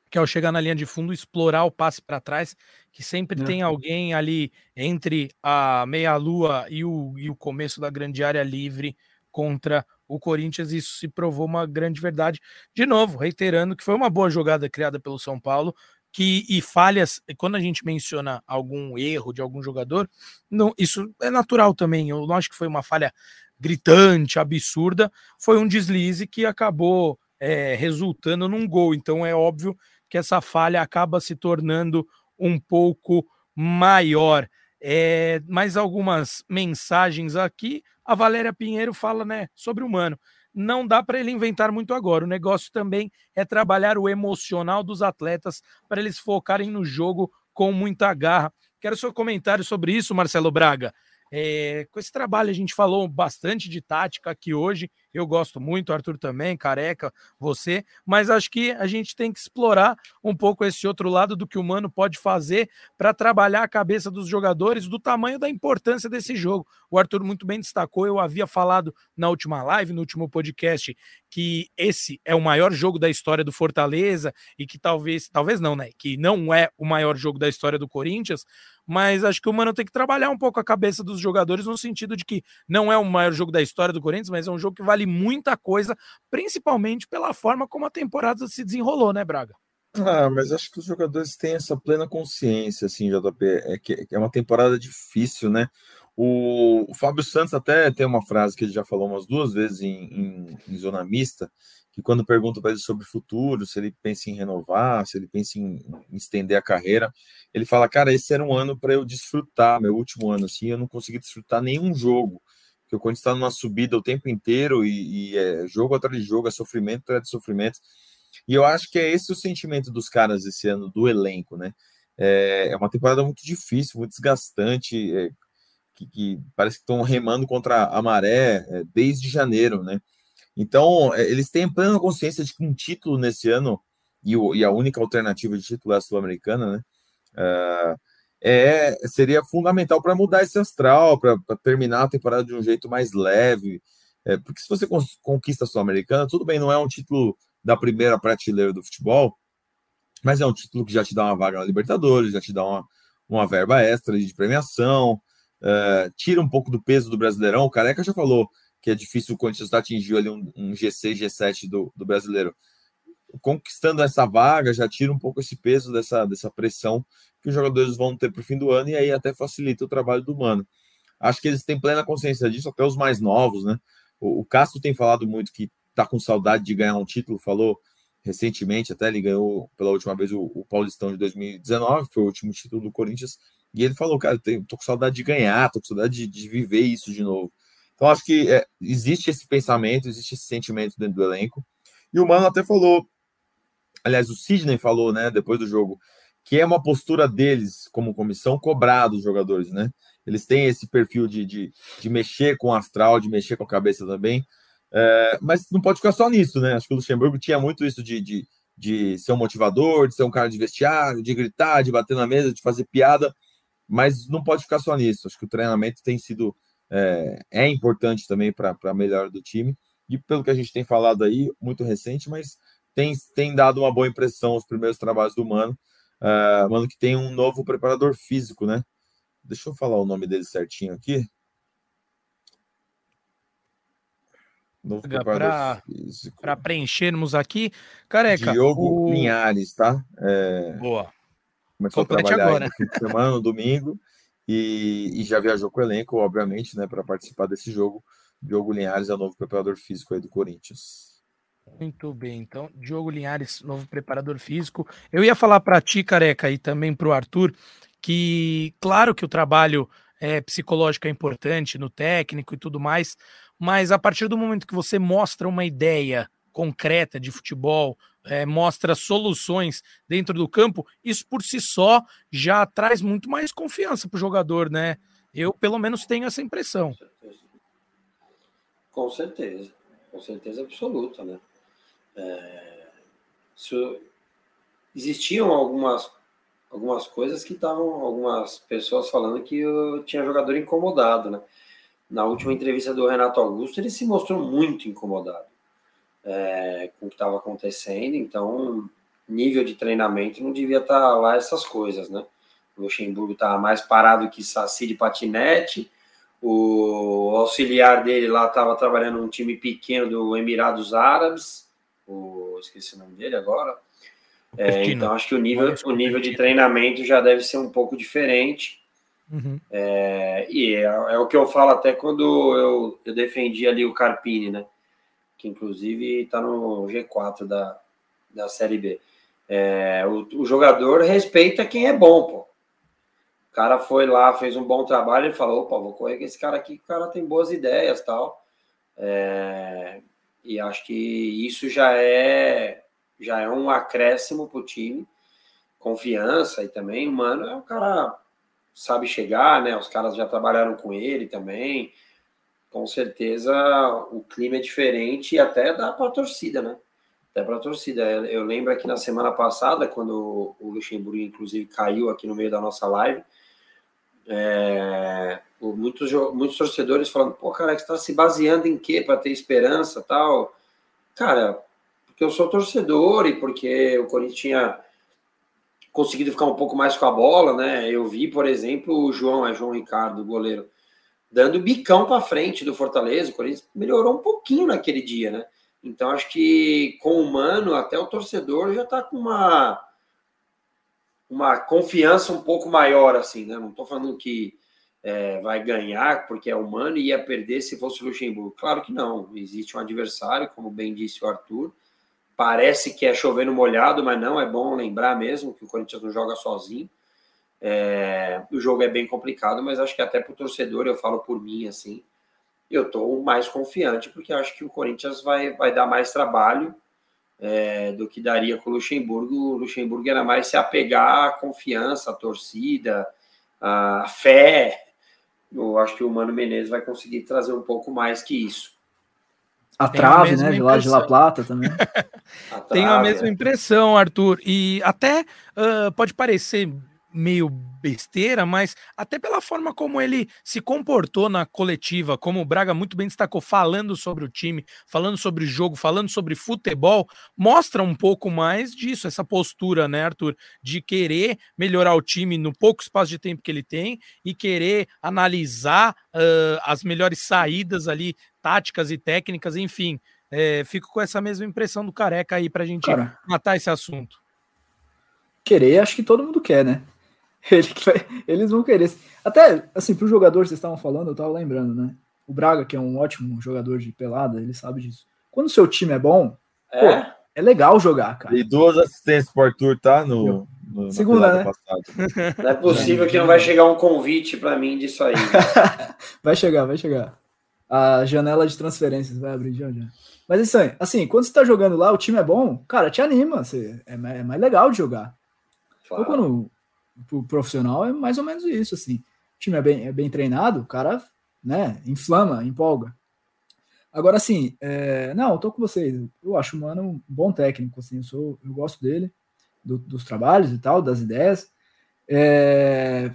Que ao chegar na linha de fundo, explorar o passe para trás, que sempre é. tem alguém ali entre a meia-lua e o, e o começo da grande área livre contra o Corinthians, isso se provou uma grande verdade. De novo, reiterando que foi uma boa jogada criada pelo São Paulo, que e falhas, quando a gente menciona algum erro de algum jogador, não, isso é natural também. Eu não acho que foi uma falha gritante, absurda, foi um deslize que acabou é, resultando num gol. Então é óbvio que essa falha acaba se tornando um pouco maior. É, mais algumas mensagens aqui. A Valéria Pinheiro fala né, sobre o Mano. Não dá para ele inventar muito agora. O negócio também é trabalhar o emocional dos atletas para eles focarem no jogo com muita garra. Quero seu comentário sobre isso, Marcelo Braga. É, com esse trabalho a gente falou bastante de tática aqui hoje. Eu gosto muito, Arthur também, Careca, você, mas acho que a gente tem que explorar um pouco esse outro lado do que o Mano pode fazer para trabalhar a cabeça dos jogadores, do tamanho da importância desse jogo. O Arthur muito bem destacou, eu havia falado na última live, no último podcast, que esse é o maior jogo da história do Fortaleza e que talvez, talvez não, né? Que não é o maior jogo da história do Corinthians mas acho que o Mano tem que trabalhar um pouco a cabeça dos jogadores no sentido de que não é o maior jogo da história do Corinthians, mas é um jogo que vale muita coisa, principalmente pela forma como a temporada se desenrolou, né, Braga? Ah, mas acho que os jogadores têm essa plena consciência, assim, JP, é que é uma temporada difícil, né? O, Fábio Santos até tem uma frase que ele já falou umas duas vezes em, em, em zona mista, que quando pergunto para ele sobre o futuro, se ele pensa em renovar, se ele pensa em, estender a carreira, ele fala, cara, esse era um ano para eu desfrutar, meu último ano, assim, eu não consegui desfrutar nenhum jogo, porque o Corinthians está numa subida o tempo inteiro e, e, é jogo atrás de jogo, é sofrimento atrás de sofrimento, e eu acho que é esse o sentimento dos caras esse ano, do elenco, né? É, é uma temporada muito difícil, muito desgastante, é, que, que, parece que estão remando contra a maré é, desde janeiro, né? Então, é, eles têm plena consciência de que um título nesse ano, e, o, e a única alternativa de título é a Sul-Americana, né? Uh, é, seria fundamental para mudar esse astral, para terminar a temporada de um jeito mais leve. É, porque se você conquista a Sul-Americana, tudo bem, não é um título da primeira prateleira do futebol, mas é um título que já te dá uma vaga na Libertadores, já te dá uma, uma verba extra de premiação, uh, tira um pouco do peso do Brasileirão. O Careca já falou, que é difícil o Corinthians atingir ali um, um G6, G7 do, do brasileiro. Conquistando essa vaga, já tira um pouco esse peso dessa, dessa pressão que os jogadores vão ter para o fim do ano, e aí até facilita o trabalho do Mano. Acho que eles têm plena consciência disso, até os mais novos, né? O, o Castro tem falado muito que está com saudade de ganhar um título, falou recentemente, até ele ganhou pela última vez o, o Paulistão de 2019, foi o último título do Corinthians, e ele falou, cara, tô com saudade de ganhar, tô com saudade de, de viver isso de novo. Então, acho que é, existe esse pensamento, existe esse sentimento dentro do elenco. E o Mano até falou, aliás, o Sidney falou, né, depois do jogo, que é uma postura deles, como comissão, cobrar dos jogadores, né? Eles têm esse perfil de, de, de mexer com o astral, de mexer com a cabeça também. É, mas não pode ficar só nisso, né? Acho que o Luxemburgo tinha muito isso de, de, de ser um motivador, de ser um cara de vestiário, de gritar, de bater na mesa, de fazer piada, mas não pode ficar só nisso. Acho que o treinamento tem sido é, é importante também para a melhora do time. E pelo que a gente tem falado aí, muito recente, mas tem, tem dado uma boa impressão os primeiros trabalhos do Mano. Uh, Mano que tem um novo preparador físico, né? Deixa eu falar o nome dele certinho aqui. Novo preparador físico. Para preenchermos aqui, careca. Diogo o... Linhares, tá? É... Boa. Começou Complete a trabalhar agora. no fim de semana, no domingo. (laughs) e, e, já viajou com o elenco, obviamente, né, para participar desse jogo. Diogo Linhares é o novo preparador físico aí do Corinthians. Muito bem, então, Diogo Linhares, novo preparador físico. Eu ia falar para ti, Careca, e também para o Arthur, que claro que o trabalho é, psicológico é importante no técnico e tudo mais, mas a partir do momento que você mostra uma ideia concreta de futebol, é, mostra soluções dentro do campo, isso por si só já traz muito mais confiança para o jogador, né? Eu, pelo menos, tenho essa impressão. Com certeza, com certeza absoluta, né? É, existiam algumas, algumas coisas que estavam, algumas pessoas falando que eu tinha jogador incomodado, né? Na última entrevista do Renato Augusto, ele se mostrou muito incomodado é, com o que estava acontecendo, então nível de treinamento não devia estar tá lá essas coisas, né? O Luxemburgo estava mais parado que Saci de patinete, o auxiliar dele lá estava trabalhando num time pequeno do Emirados Árabes, o, esqueci o nome dele agora. É, então acho que o nível, o nível de treinamento já deve ser um pouco diferente. Uhum. É, e é, é, o que eu falo até quando eu, eu defendi ali o Carpini, né? Que inclusive está no G4 da, da Série B. É, o, o, jogador respeita quem é bom, pô. O cara foi lá, fez um bom trabalho e falou: opa, vou correr com esse cara aqui, o cara tem boas ideias tal. É, e acho que isso já é já é um acréscimo para o time. Confiança e também, mano, é um cara sabe chegar, né? Os caras já trabalharam com ele também. Com certeza o clima é diferente e até dá para a torcida, né? Até para a torcida. Eu lembro aqui na semana passada, quando o Luxemburgo, inclusive, caiu aqui no meio da nossa live, é, muitos, muitos torcedores falando, pô, cara, você está se baseando em quê para ter esperança tal? Cara, porque eu sou torcedor e porque o Corinthians tinha conseguido ficar um pouco mais com a bola, né? Eu vi, por exemplo, o João, é João Ricardo, goleiro, dando bicão para frente do Fortaleza. O Corinthians melhorou um pouquinho naquele dia, né? Então acho que com o Mano, até o torcedor já está com uma uma confiança um pouco maior, assim, né? Não estou falando que é, vai ganhar porque é humano e ia perder se fosse o Luxemburgo. Claro que não. Existe um adversário, como bem disse o Arthur, Parece que é chovendo molhado, mas não, é bom lembrar mesmo que o Corinthians não joga sozinho. É, o jogo é bem complicado, mas acho que até para o torcedor, eu falo por mim assim, eu estou mais confiante, porque acho que o Corinthians vai, vai dar mais trabalho é, do que daria com o Luxemburgo. O Luxemburgo era mais se apegar à confiança, à torcida, à fé. Eu acho que o Mano Menezes vai conseguir trazer um pouco mais que isso. A trave, né? De lá de La Plata também. (laughs) Tenho a mesma impressão, Arthur. E até uh, pode parecer meio besteira, mas até pela forma como ele se comportou na coletiva, como o Braga muito bem destacou, falando sobre o time, falando sobre o jogo, falando sobre futebol, mostra um pouco mais disso, essa postura, né, Arthur, de querer melhorar o time no pouco espaço de tempo que ele tem e querer analisar uh, as melhores saídas ali, táticas e técnicas, enfim. É, fico com essa mesma impressão do Careca aí para a gente Cara, matar esse assunto. Querer, acho que todo mundo quer, né? (laughs) Ele vai, eles vão querer. Até, assim, para o jogador que vocês estavam falando, eu estava lembrando, né? O Braga, que é um ótimo jogador de pelada, ele sabe disso. Quando o seu time é bom, é, pô, é legal jogar, cara. E duas assistências pro Arthur, tá? No, no Segunda, né? (laughs) Não é possível que não vai chegar um convite para mim disso aí. (laughs) vai chegar, vai chegar. A janela de transferências vai abrir já, já. Mas isso aí, assim, quando você tá jogando lá, o time é bom, cara, te anima. Você, é, é mais legal de jogar. Então, claro. Então, quando pro profissional é mais ou menos isso, assim. O time é bem, é bem treinado, o cara, né, inflama, empolga. Agora, assim, é, não, eu tô com vocês. Eu acho o Mano um bom técnico, assim, eu, sou, eu gosto dele, do, dos trabalhos e tal, das ideias. É,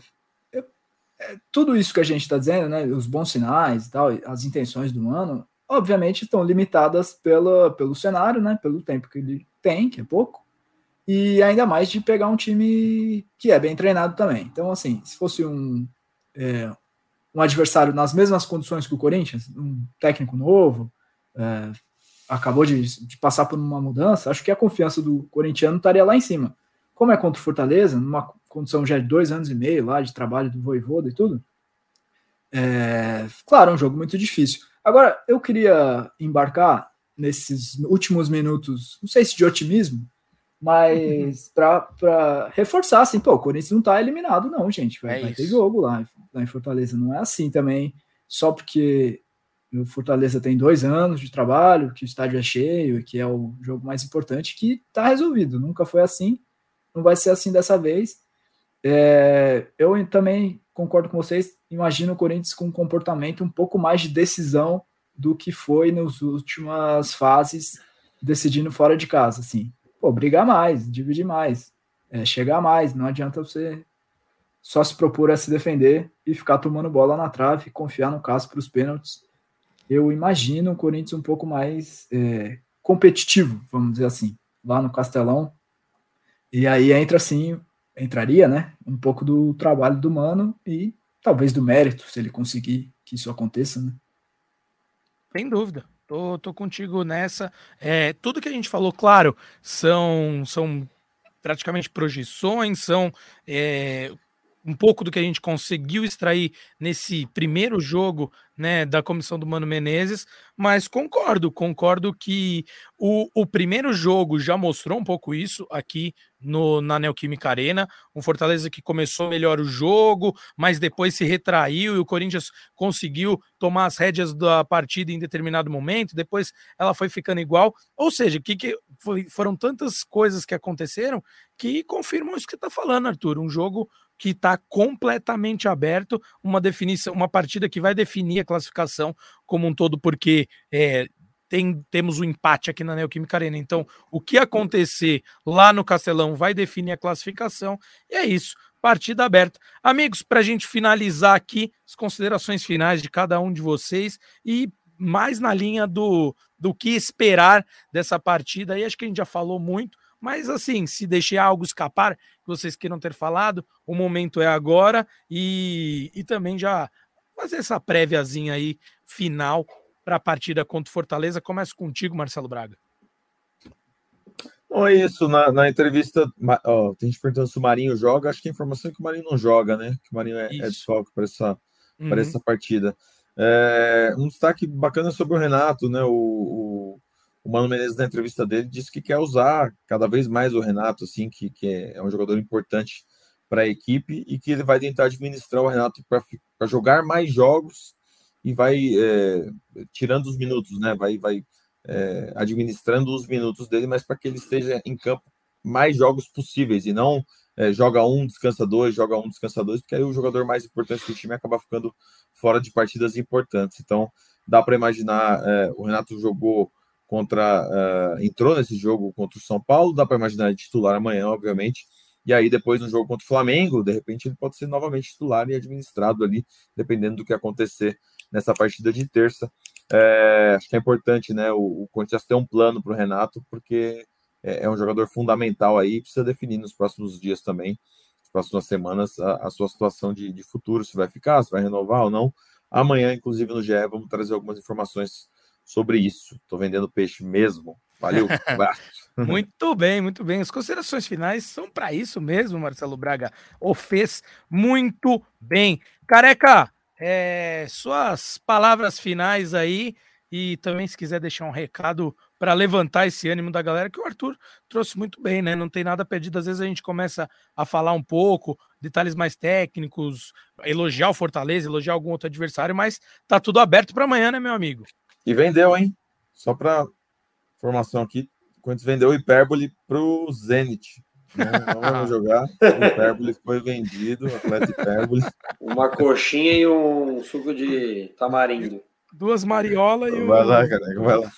é, tudo isso que a gente está dizendo, né, os bons sinais e tal, as intenções do Mano, obviamente estão limitadas pela, pelo cenário, né, pelo tempo que ele tem, que é pouco, e ainda mais de pegar um time que é bem treinado também. Então, assim, se fosse um, é, um adversário nas mesmas condições que o Corinthians, um técnico novo, é, acabou de, de, passar por uma mudança, acho que a confiança do corintiano estaria lá em cima. Como é contra o Fortaleza, numa condição já de dois anos e meio lá de trabalho do Voivoda e tudo, é, claro, é um jogo muito difícil. Agora, eu queria embarcar nesses últimos minutos, não sei se de otimismo, mas (laughs) para reforçar, assim, pô, o Corinthians não está eliminado, não, gente. Vai, é vai ter jogo lá, lá em Fortaleza. Não é assim também, só porque o Fortaleza tem dois anos de trabalho, que o estádio é cheio, que é o jogo mais importante, que está resolvido. Nunca foi assim, não vai ser assim dessa vez. É, eu também concordo com vocês, imagino o Corinthians com um comportamento um pouco mais de decisão do que foi nas últimas fases, decidindo fora de casa, assim. Pô, brigar mais, dividir mais, é, chegar mais, não adianta você só se propor a se defender e ficar tomando bola na trave, confiar no caso para os pênaltis. Eu imagino o Corinthians um pouco mais é, competitivo, vamos dizer assim, lá no Castelão. E aí entra assim entraria, né? Um pouco do trabalho do Mano e talvez do mérito, se ele conseguir que isso aconteça, né? Sem dúvida. Tô, tô contigo nessa. É, tudo que a gente falou, claro, são, são praticamente projeções, são é, um pouco do que a gente conseguiu extrair nesse primeiro jogo né, da comissão do Mano Menezes, mas concordo, concordo que o, o primeiro jogo já mostrou um pouco isso aqui no, na Neoquímica Arena, um Fortaleza que começou melhor o jogo, mas depois se retraiu e o Corinthians conseguiu tomar as rédeas da partida em determinado momento, depois ela foi ficando igual, ou seja, que, que foi, foram tantas coisas que aconteceram que confirmam isso que está falando, Arthur, um jogo que está completamente aberto, uma definição, uma partida que vai definir a classificação como um todo, porque é, tem, temos o um empate aqui na Neoquímica Arena. Então, o que acontecer lá no Castelão vai definir a classificação, e é isso. Partida aberta. Amigos, para a gente finalizar aqui, as considerações finais de cada um de vocês e mais na linha do, do que esperar dessa partida. Aí acho que a gente já falou muito, mas assim, se deixar algo escapar, que vocês queiram ter falado, o momento é agora e, e também já fazer essa préviazinha aí final para a partida contra o Fortaleza. Começa contigo, Marcelo Braga. Não é isso, na, na entrevista, ó, tem gente perguntando se o Marinho joga, acho que a informação é que o Marinho não joga, né? Que o Marinho é, é desfalque para essa, uhum. essa partida. É, um destaque bacana sobre o Renato, né? O, o o Mano Menezes, na entrevista dele, disse que quer usar cada vez mais o Renato, assim, que, que é um jogador importante para a equipe e que ele vai tentar administrar o Renato para jogar mais jogos e vai é, tirando os minutos, né? Vai, vai é, administrando os minutos dele, mas para que ele esteja em campo mais jogos possíveis e não é, joga um, descansa dois, joga um, descansa dois, porque aí o jogador mais importante do time acaba ficando fora de partidas importantes. Então, dá para imaginar, é, o Renato jogou contra uh, entrou nesse jogo contra o São Paulo, dá para imaginar ele titular amanhã, obviamente. E aí depois no jogo contra o Flamengo, de repente ele pode ser novamente titular e administrado ali, dependendo do que acontecer nessa partida de terça. É, acho que é importante, né, o, o Corinthians ter um plano para o Renato, porque é, é, um jogador fundamental aí, precisa definir nos próximos dias também, nas próximas semanas, a, a sua situação de, de futuro, se vai ficar, se vai renovar ou não. Amanhã, inclusive, no GE, vamos trazer algumas informações sobre isso. Estou vendendo peixe mesmo. Valeu. (laughs) muito bem, muito bem. As considerações finais são para isso mesmo, Marcelo Braga. O fez muito bem. Careca, é, suas palavras finais aí e também se quiser deixar um recado para levantar esse ânimo da galera que o Arthur trouxe muito bem, né? Não tem nada perdido. Às vezes a gente começa a falar um pouco, detalhes mais técnicos, elogiar o Fortaleza, elogiar algum outro adversário, mas tá tudo aberto para amanhã, né, meu amigo? E vendeu, hein? Só para informação aqui, quando vendeu o Hipérbole para o Zenit. Não, não vamos (laughs) jogar. O Hipérbole foi vendido, o atleta Hipérbole. Uma coxinha e um suco de tamarindo. Duas mariolas e Vai um... lá, cara, vai lá.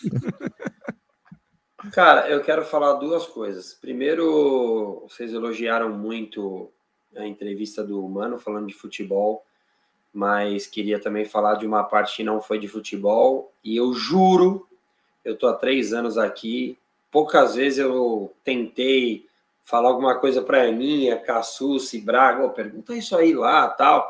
Cara, eu quero falar duas coisas. Primeiro, vocês elogiaram muito a entrevista do Mano falando de futebol mas queria também falar de uma parte que não foi de futebol. E eu juro, eu tô há três anos aqui, poucas vezes eu tentei falar alguma coisa para Aninha, Cassucci, Braga, oh, pergunta isso aí lá, tal.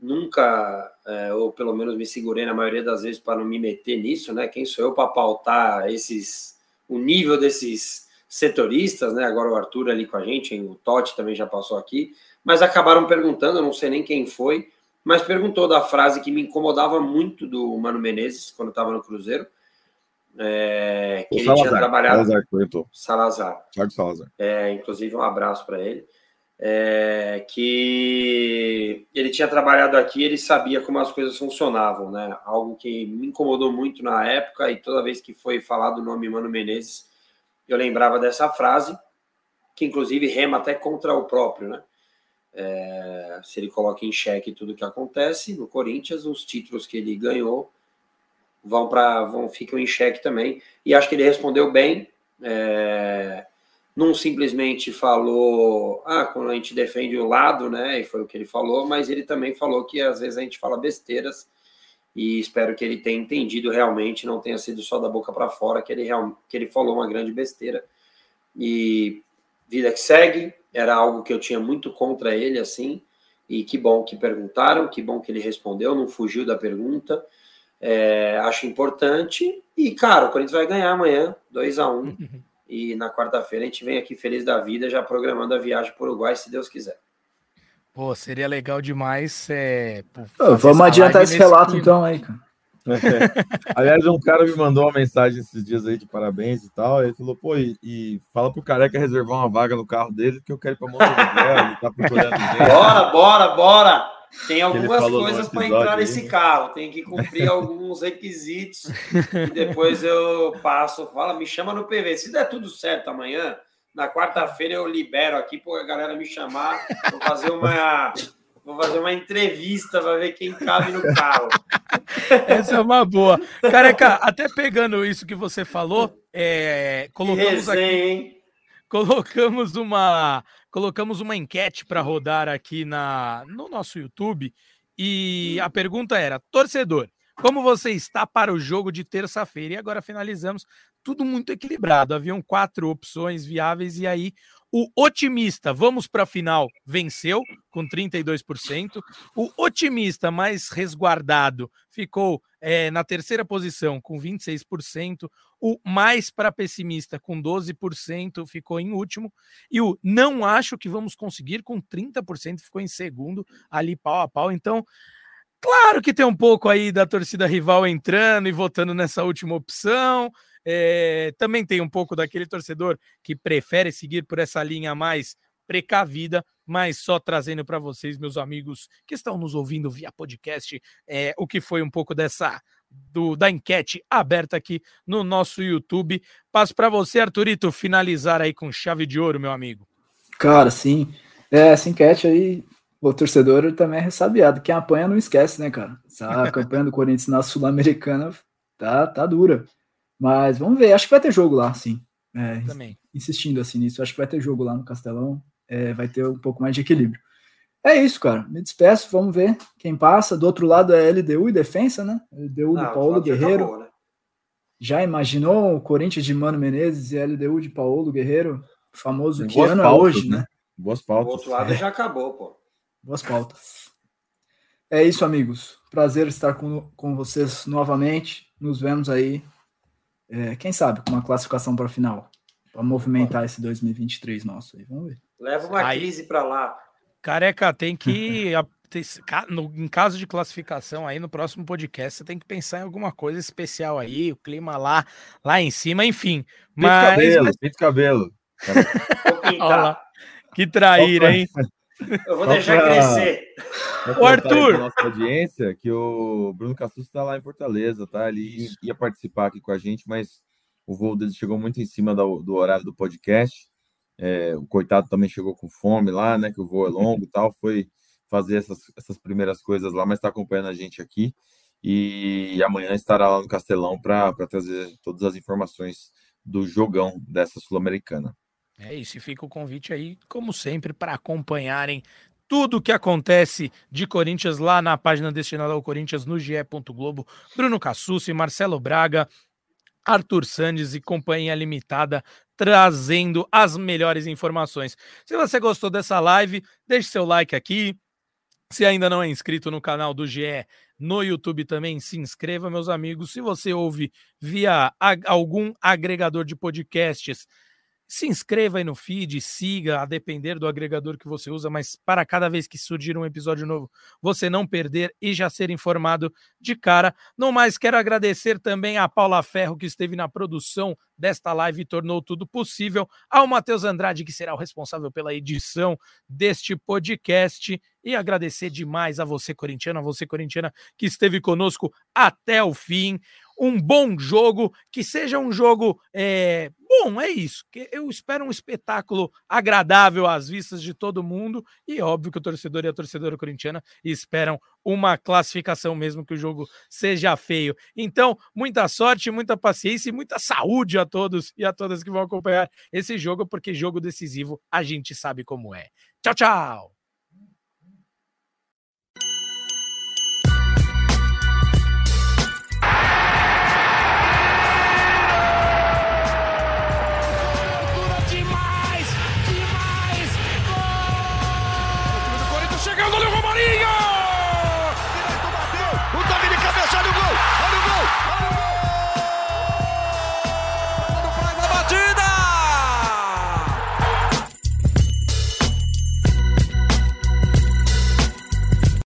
nunca, é, ou pelo menos me segurei na maioria das vezes para não me meter nisso, né? Quem sou eu para pautar esses, o nível desses setoristas, né? Agora o Arthur ali com a gente, o Totti também já passou aqui, mas acabaram perguntando, eu não sei nem quem foi, mas perguntou da frase que me incomodava muito do Mano Menezes quando estava no Cruzeiro. É, que ele Salazar, tinha trabalhado. Salazar, Salazar. Thiago Salazar. É, inclusive, um abraço para ele é, que ele tinha trabalhado aqui, ele sabia como as coisas funcionavam, né? Algo que me incomodou muito na época e toda vez que foi falado o nome Mano Menezes, eu lembrava dessa frase, que inclusive rema até contra o próprio, né? É, se ele coloca em xeque tudo que acontece no Corinthians, os títulos que ele ganhou vão para vão ficam em xeque também. E acho que ele respondeu bem. É, não simplesmente falou, ah, quando a gente defende o lado, né? E foi o que ele falou, mas ele também falou que às vezes a gente fala besteiras e espero que ele tenha entendido realmente, não tenha sido só da boca para fora, que ele, que ele falou uma grande besteira. E vida que segue, era algo que eu tinha muito contra ele, assim, e que bom que perguntaram, que bom que ele respondeu, não fugiu da pergunta. É, acho importante. E, cara, o Corinthians vai ganhar amanhã, 2 a 1 um. (laughs) E na quarta-feira a gente vem aqui feliz da vida, já programando a viagem para o Uruguai, se Deus quiser. Pô, seria legal demais. É, vamos adiantar esse relato clima. então aí, cara. É. (laughs) Aliás, um cara me mandou uma mensagem esses dias aí de parabéns e tal. Ele falou, pô, e, e fala pro careca reservar uma vaga no carro dele, que eu quero ir pra Montevideo, ele tá procurando. (laughs) Bora, bora, bora! Tem algumas coisas para entrar nesse carro, tem que cumprir (laughs) alguns requisitos e depois eu passo, fala, me chama no PV. Se der tudo certo amanhã, na quarta-feira eu libero aqui para a galera me chamar, vou fazer uma vou fazer uma entrevista para ver quem cabe no carro. (laughs) Essa é uma boa. Careca, até pegando isso que você falou, é, colocamos resenha, aqui, hein? colocamos uma colocamos uma enquete para rodar aqui na, no nosso YouTube e a pergunta era: torcedor, como você está para o jogo de terça-feira? E agora finalizamos tudo muito equilibrado. Haviam quatro opções viáveis e aí o otimista, vamos para a final, venceu com 32%. O otimista mais resguardado ficou é, na terceira posição com 26%. O mais para pessimista com 12% ficou em último. E o não acho que vamos conseguir com 30% ficou em segundo, ali pau a pau. Então, claro que tem um pouco aí da torcida rival entrando e votando nessa última opção. É, também tem um pouco daquele torcedor que prefere seguir por essa linha mais precavida, mas só trazendo para vocês, meus amigos que estão nos ouvindo via podcast, é, o que foi um pouco dessa do, da enquete aberta aqui no nosso YouTube. Passo para você, Arthurito, finalizar aí com chave de ouro, meu amigo. Cara, sim. É, essa enquete aí, o torcedor também é ressabiado. Quem apanha não esquece, né, cara? Essa (laughs) campanha do Corinthians na Sul-Americana tá, tá dura. Mas vamos ver, acho que vai ter jogo lá, sim. É, Também. Insistindo assim nisso, acho que vai ter jogo lá no Castelão, é, vai ter um pouco mais de equilíbrio. É isso, cara. Me despeço, vamos ver quem passa. Do outro lado é LDU e defensa, né? LDU Não, do Paulo Guerreiro. Acabou, né? Já imaginou o Corinthians de Mano Menezes e LDU de Paulo Guerreiro? Famoso que ano é hoje, né? né? Boas pautas. Do outro lado é. já acabou, pô. Boas pautas. É isso, amigos. Prazer estar com, com vocês novamente. Nos vemos aí é, quem sabe, com uma classificação para a final, para movimentar esse 2023 nosso aí. Vamos ver. Leva uma aí, crise para lá. Careca, tem que. (laughs) em caso de classificação aí no próximo podcast, você tem que pensar em alguma coisa especial aí, o clima lá, lá em cima, enfim. Mas, cabelo, mas... cabelo. Olha que traíra, hein? (laughs) Eu vou deixar pra, crescer. O Arthur. Nossa audiência, que o Bruno Cassus está lá em Fortaleza, tá? Ele ia participar aqui com a gente, mas o voo dele chegou muito em cima do, do horário do podcast. É, o coitado também chegou com fome lá, né? Que o voo é longo e tal. Foi fazer essas, essas primeiras coisas lá, mas está acompanhando a gente aqui. E amanhã estará lá no Castelão para trazer todas as informações do jogão dessa Sul-Americana. É isso, e fica o convite aí, como sempre, para acompanharem tudo o que acontece de Corinthians lá na página destinada ao Corinthians no GE. Globo. Bruno Cassucci, Marcelo Braga, Arthur Sandes e Companhia Limitada trazendo as melhores informações. Se você gostou dessa live, deixe seu like aqui, Se ainda não é inscrito no canal do GE no YouTube também, se inscreva, meus amigos. Se você ouve via algum agregador de podcasts, se inscreva aí no feed, siga, a depender do agregador que você usa, mas para cada vez que surgir um episódio novo, você não perder e já ser informado de cara. No mais, quero agradecer também a Paula Ferro, que esteve na produção desta live e tornou tudo possível, ao Matheus Andrade, que será o responsável pela edição deste podcast, e agradecer demais a você, corintiano, a você, corintiana, que esteve conosco até o fim um bom jogo, que seja um jogo é, bom, é isso. Que eu espero um espetáculo agradável às vistas de todo mundo e óbvio que o torcedor e a torcedora corintiana esperam uma classificação mesmo que o jogo seja feio. Então, muita sorte, muita paciência e muita saúde a todos e a todas que vão acompanhar esse jogo, porque jogo decisivo a gente sabe como é. Tchau, tchau.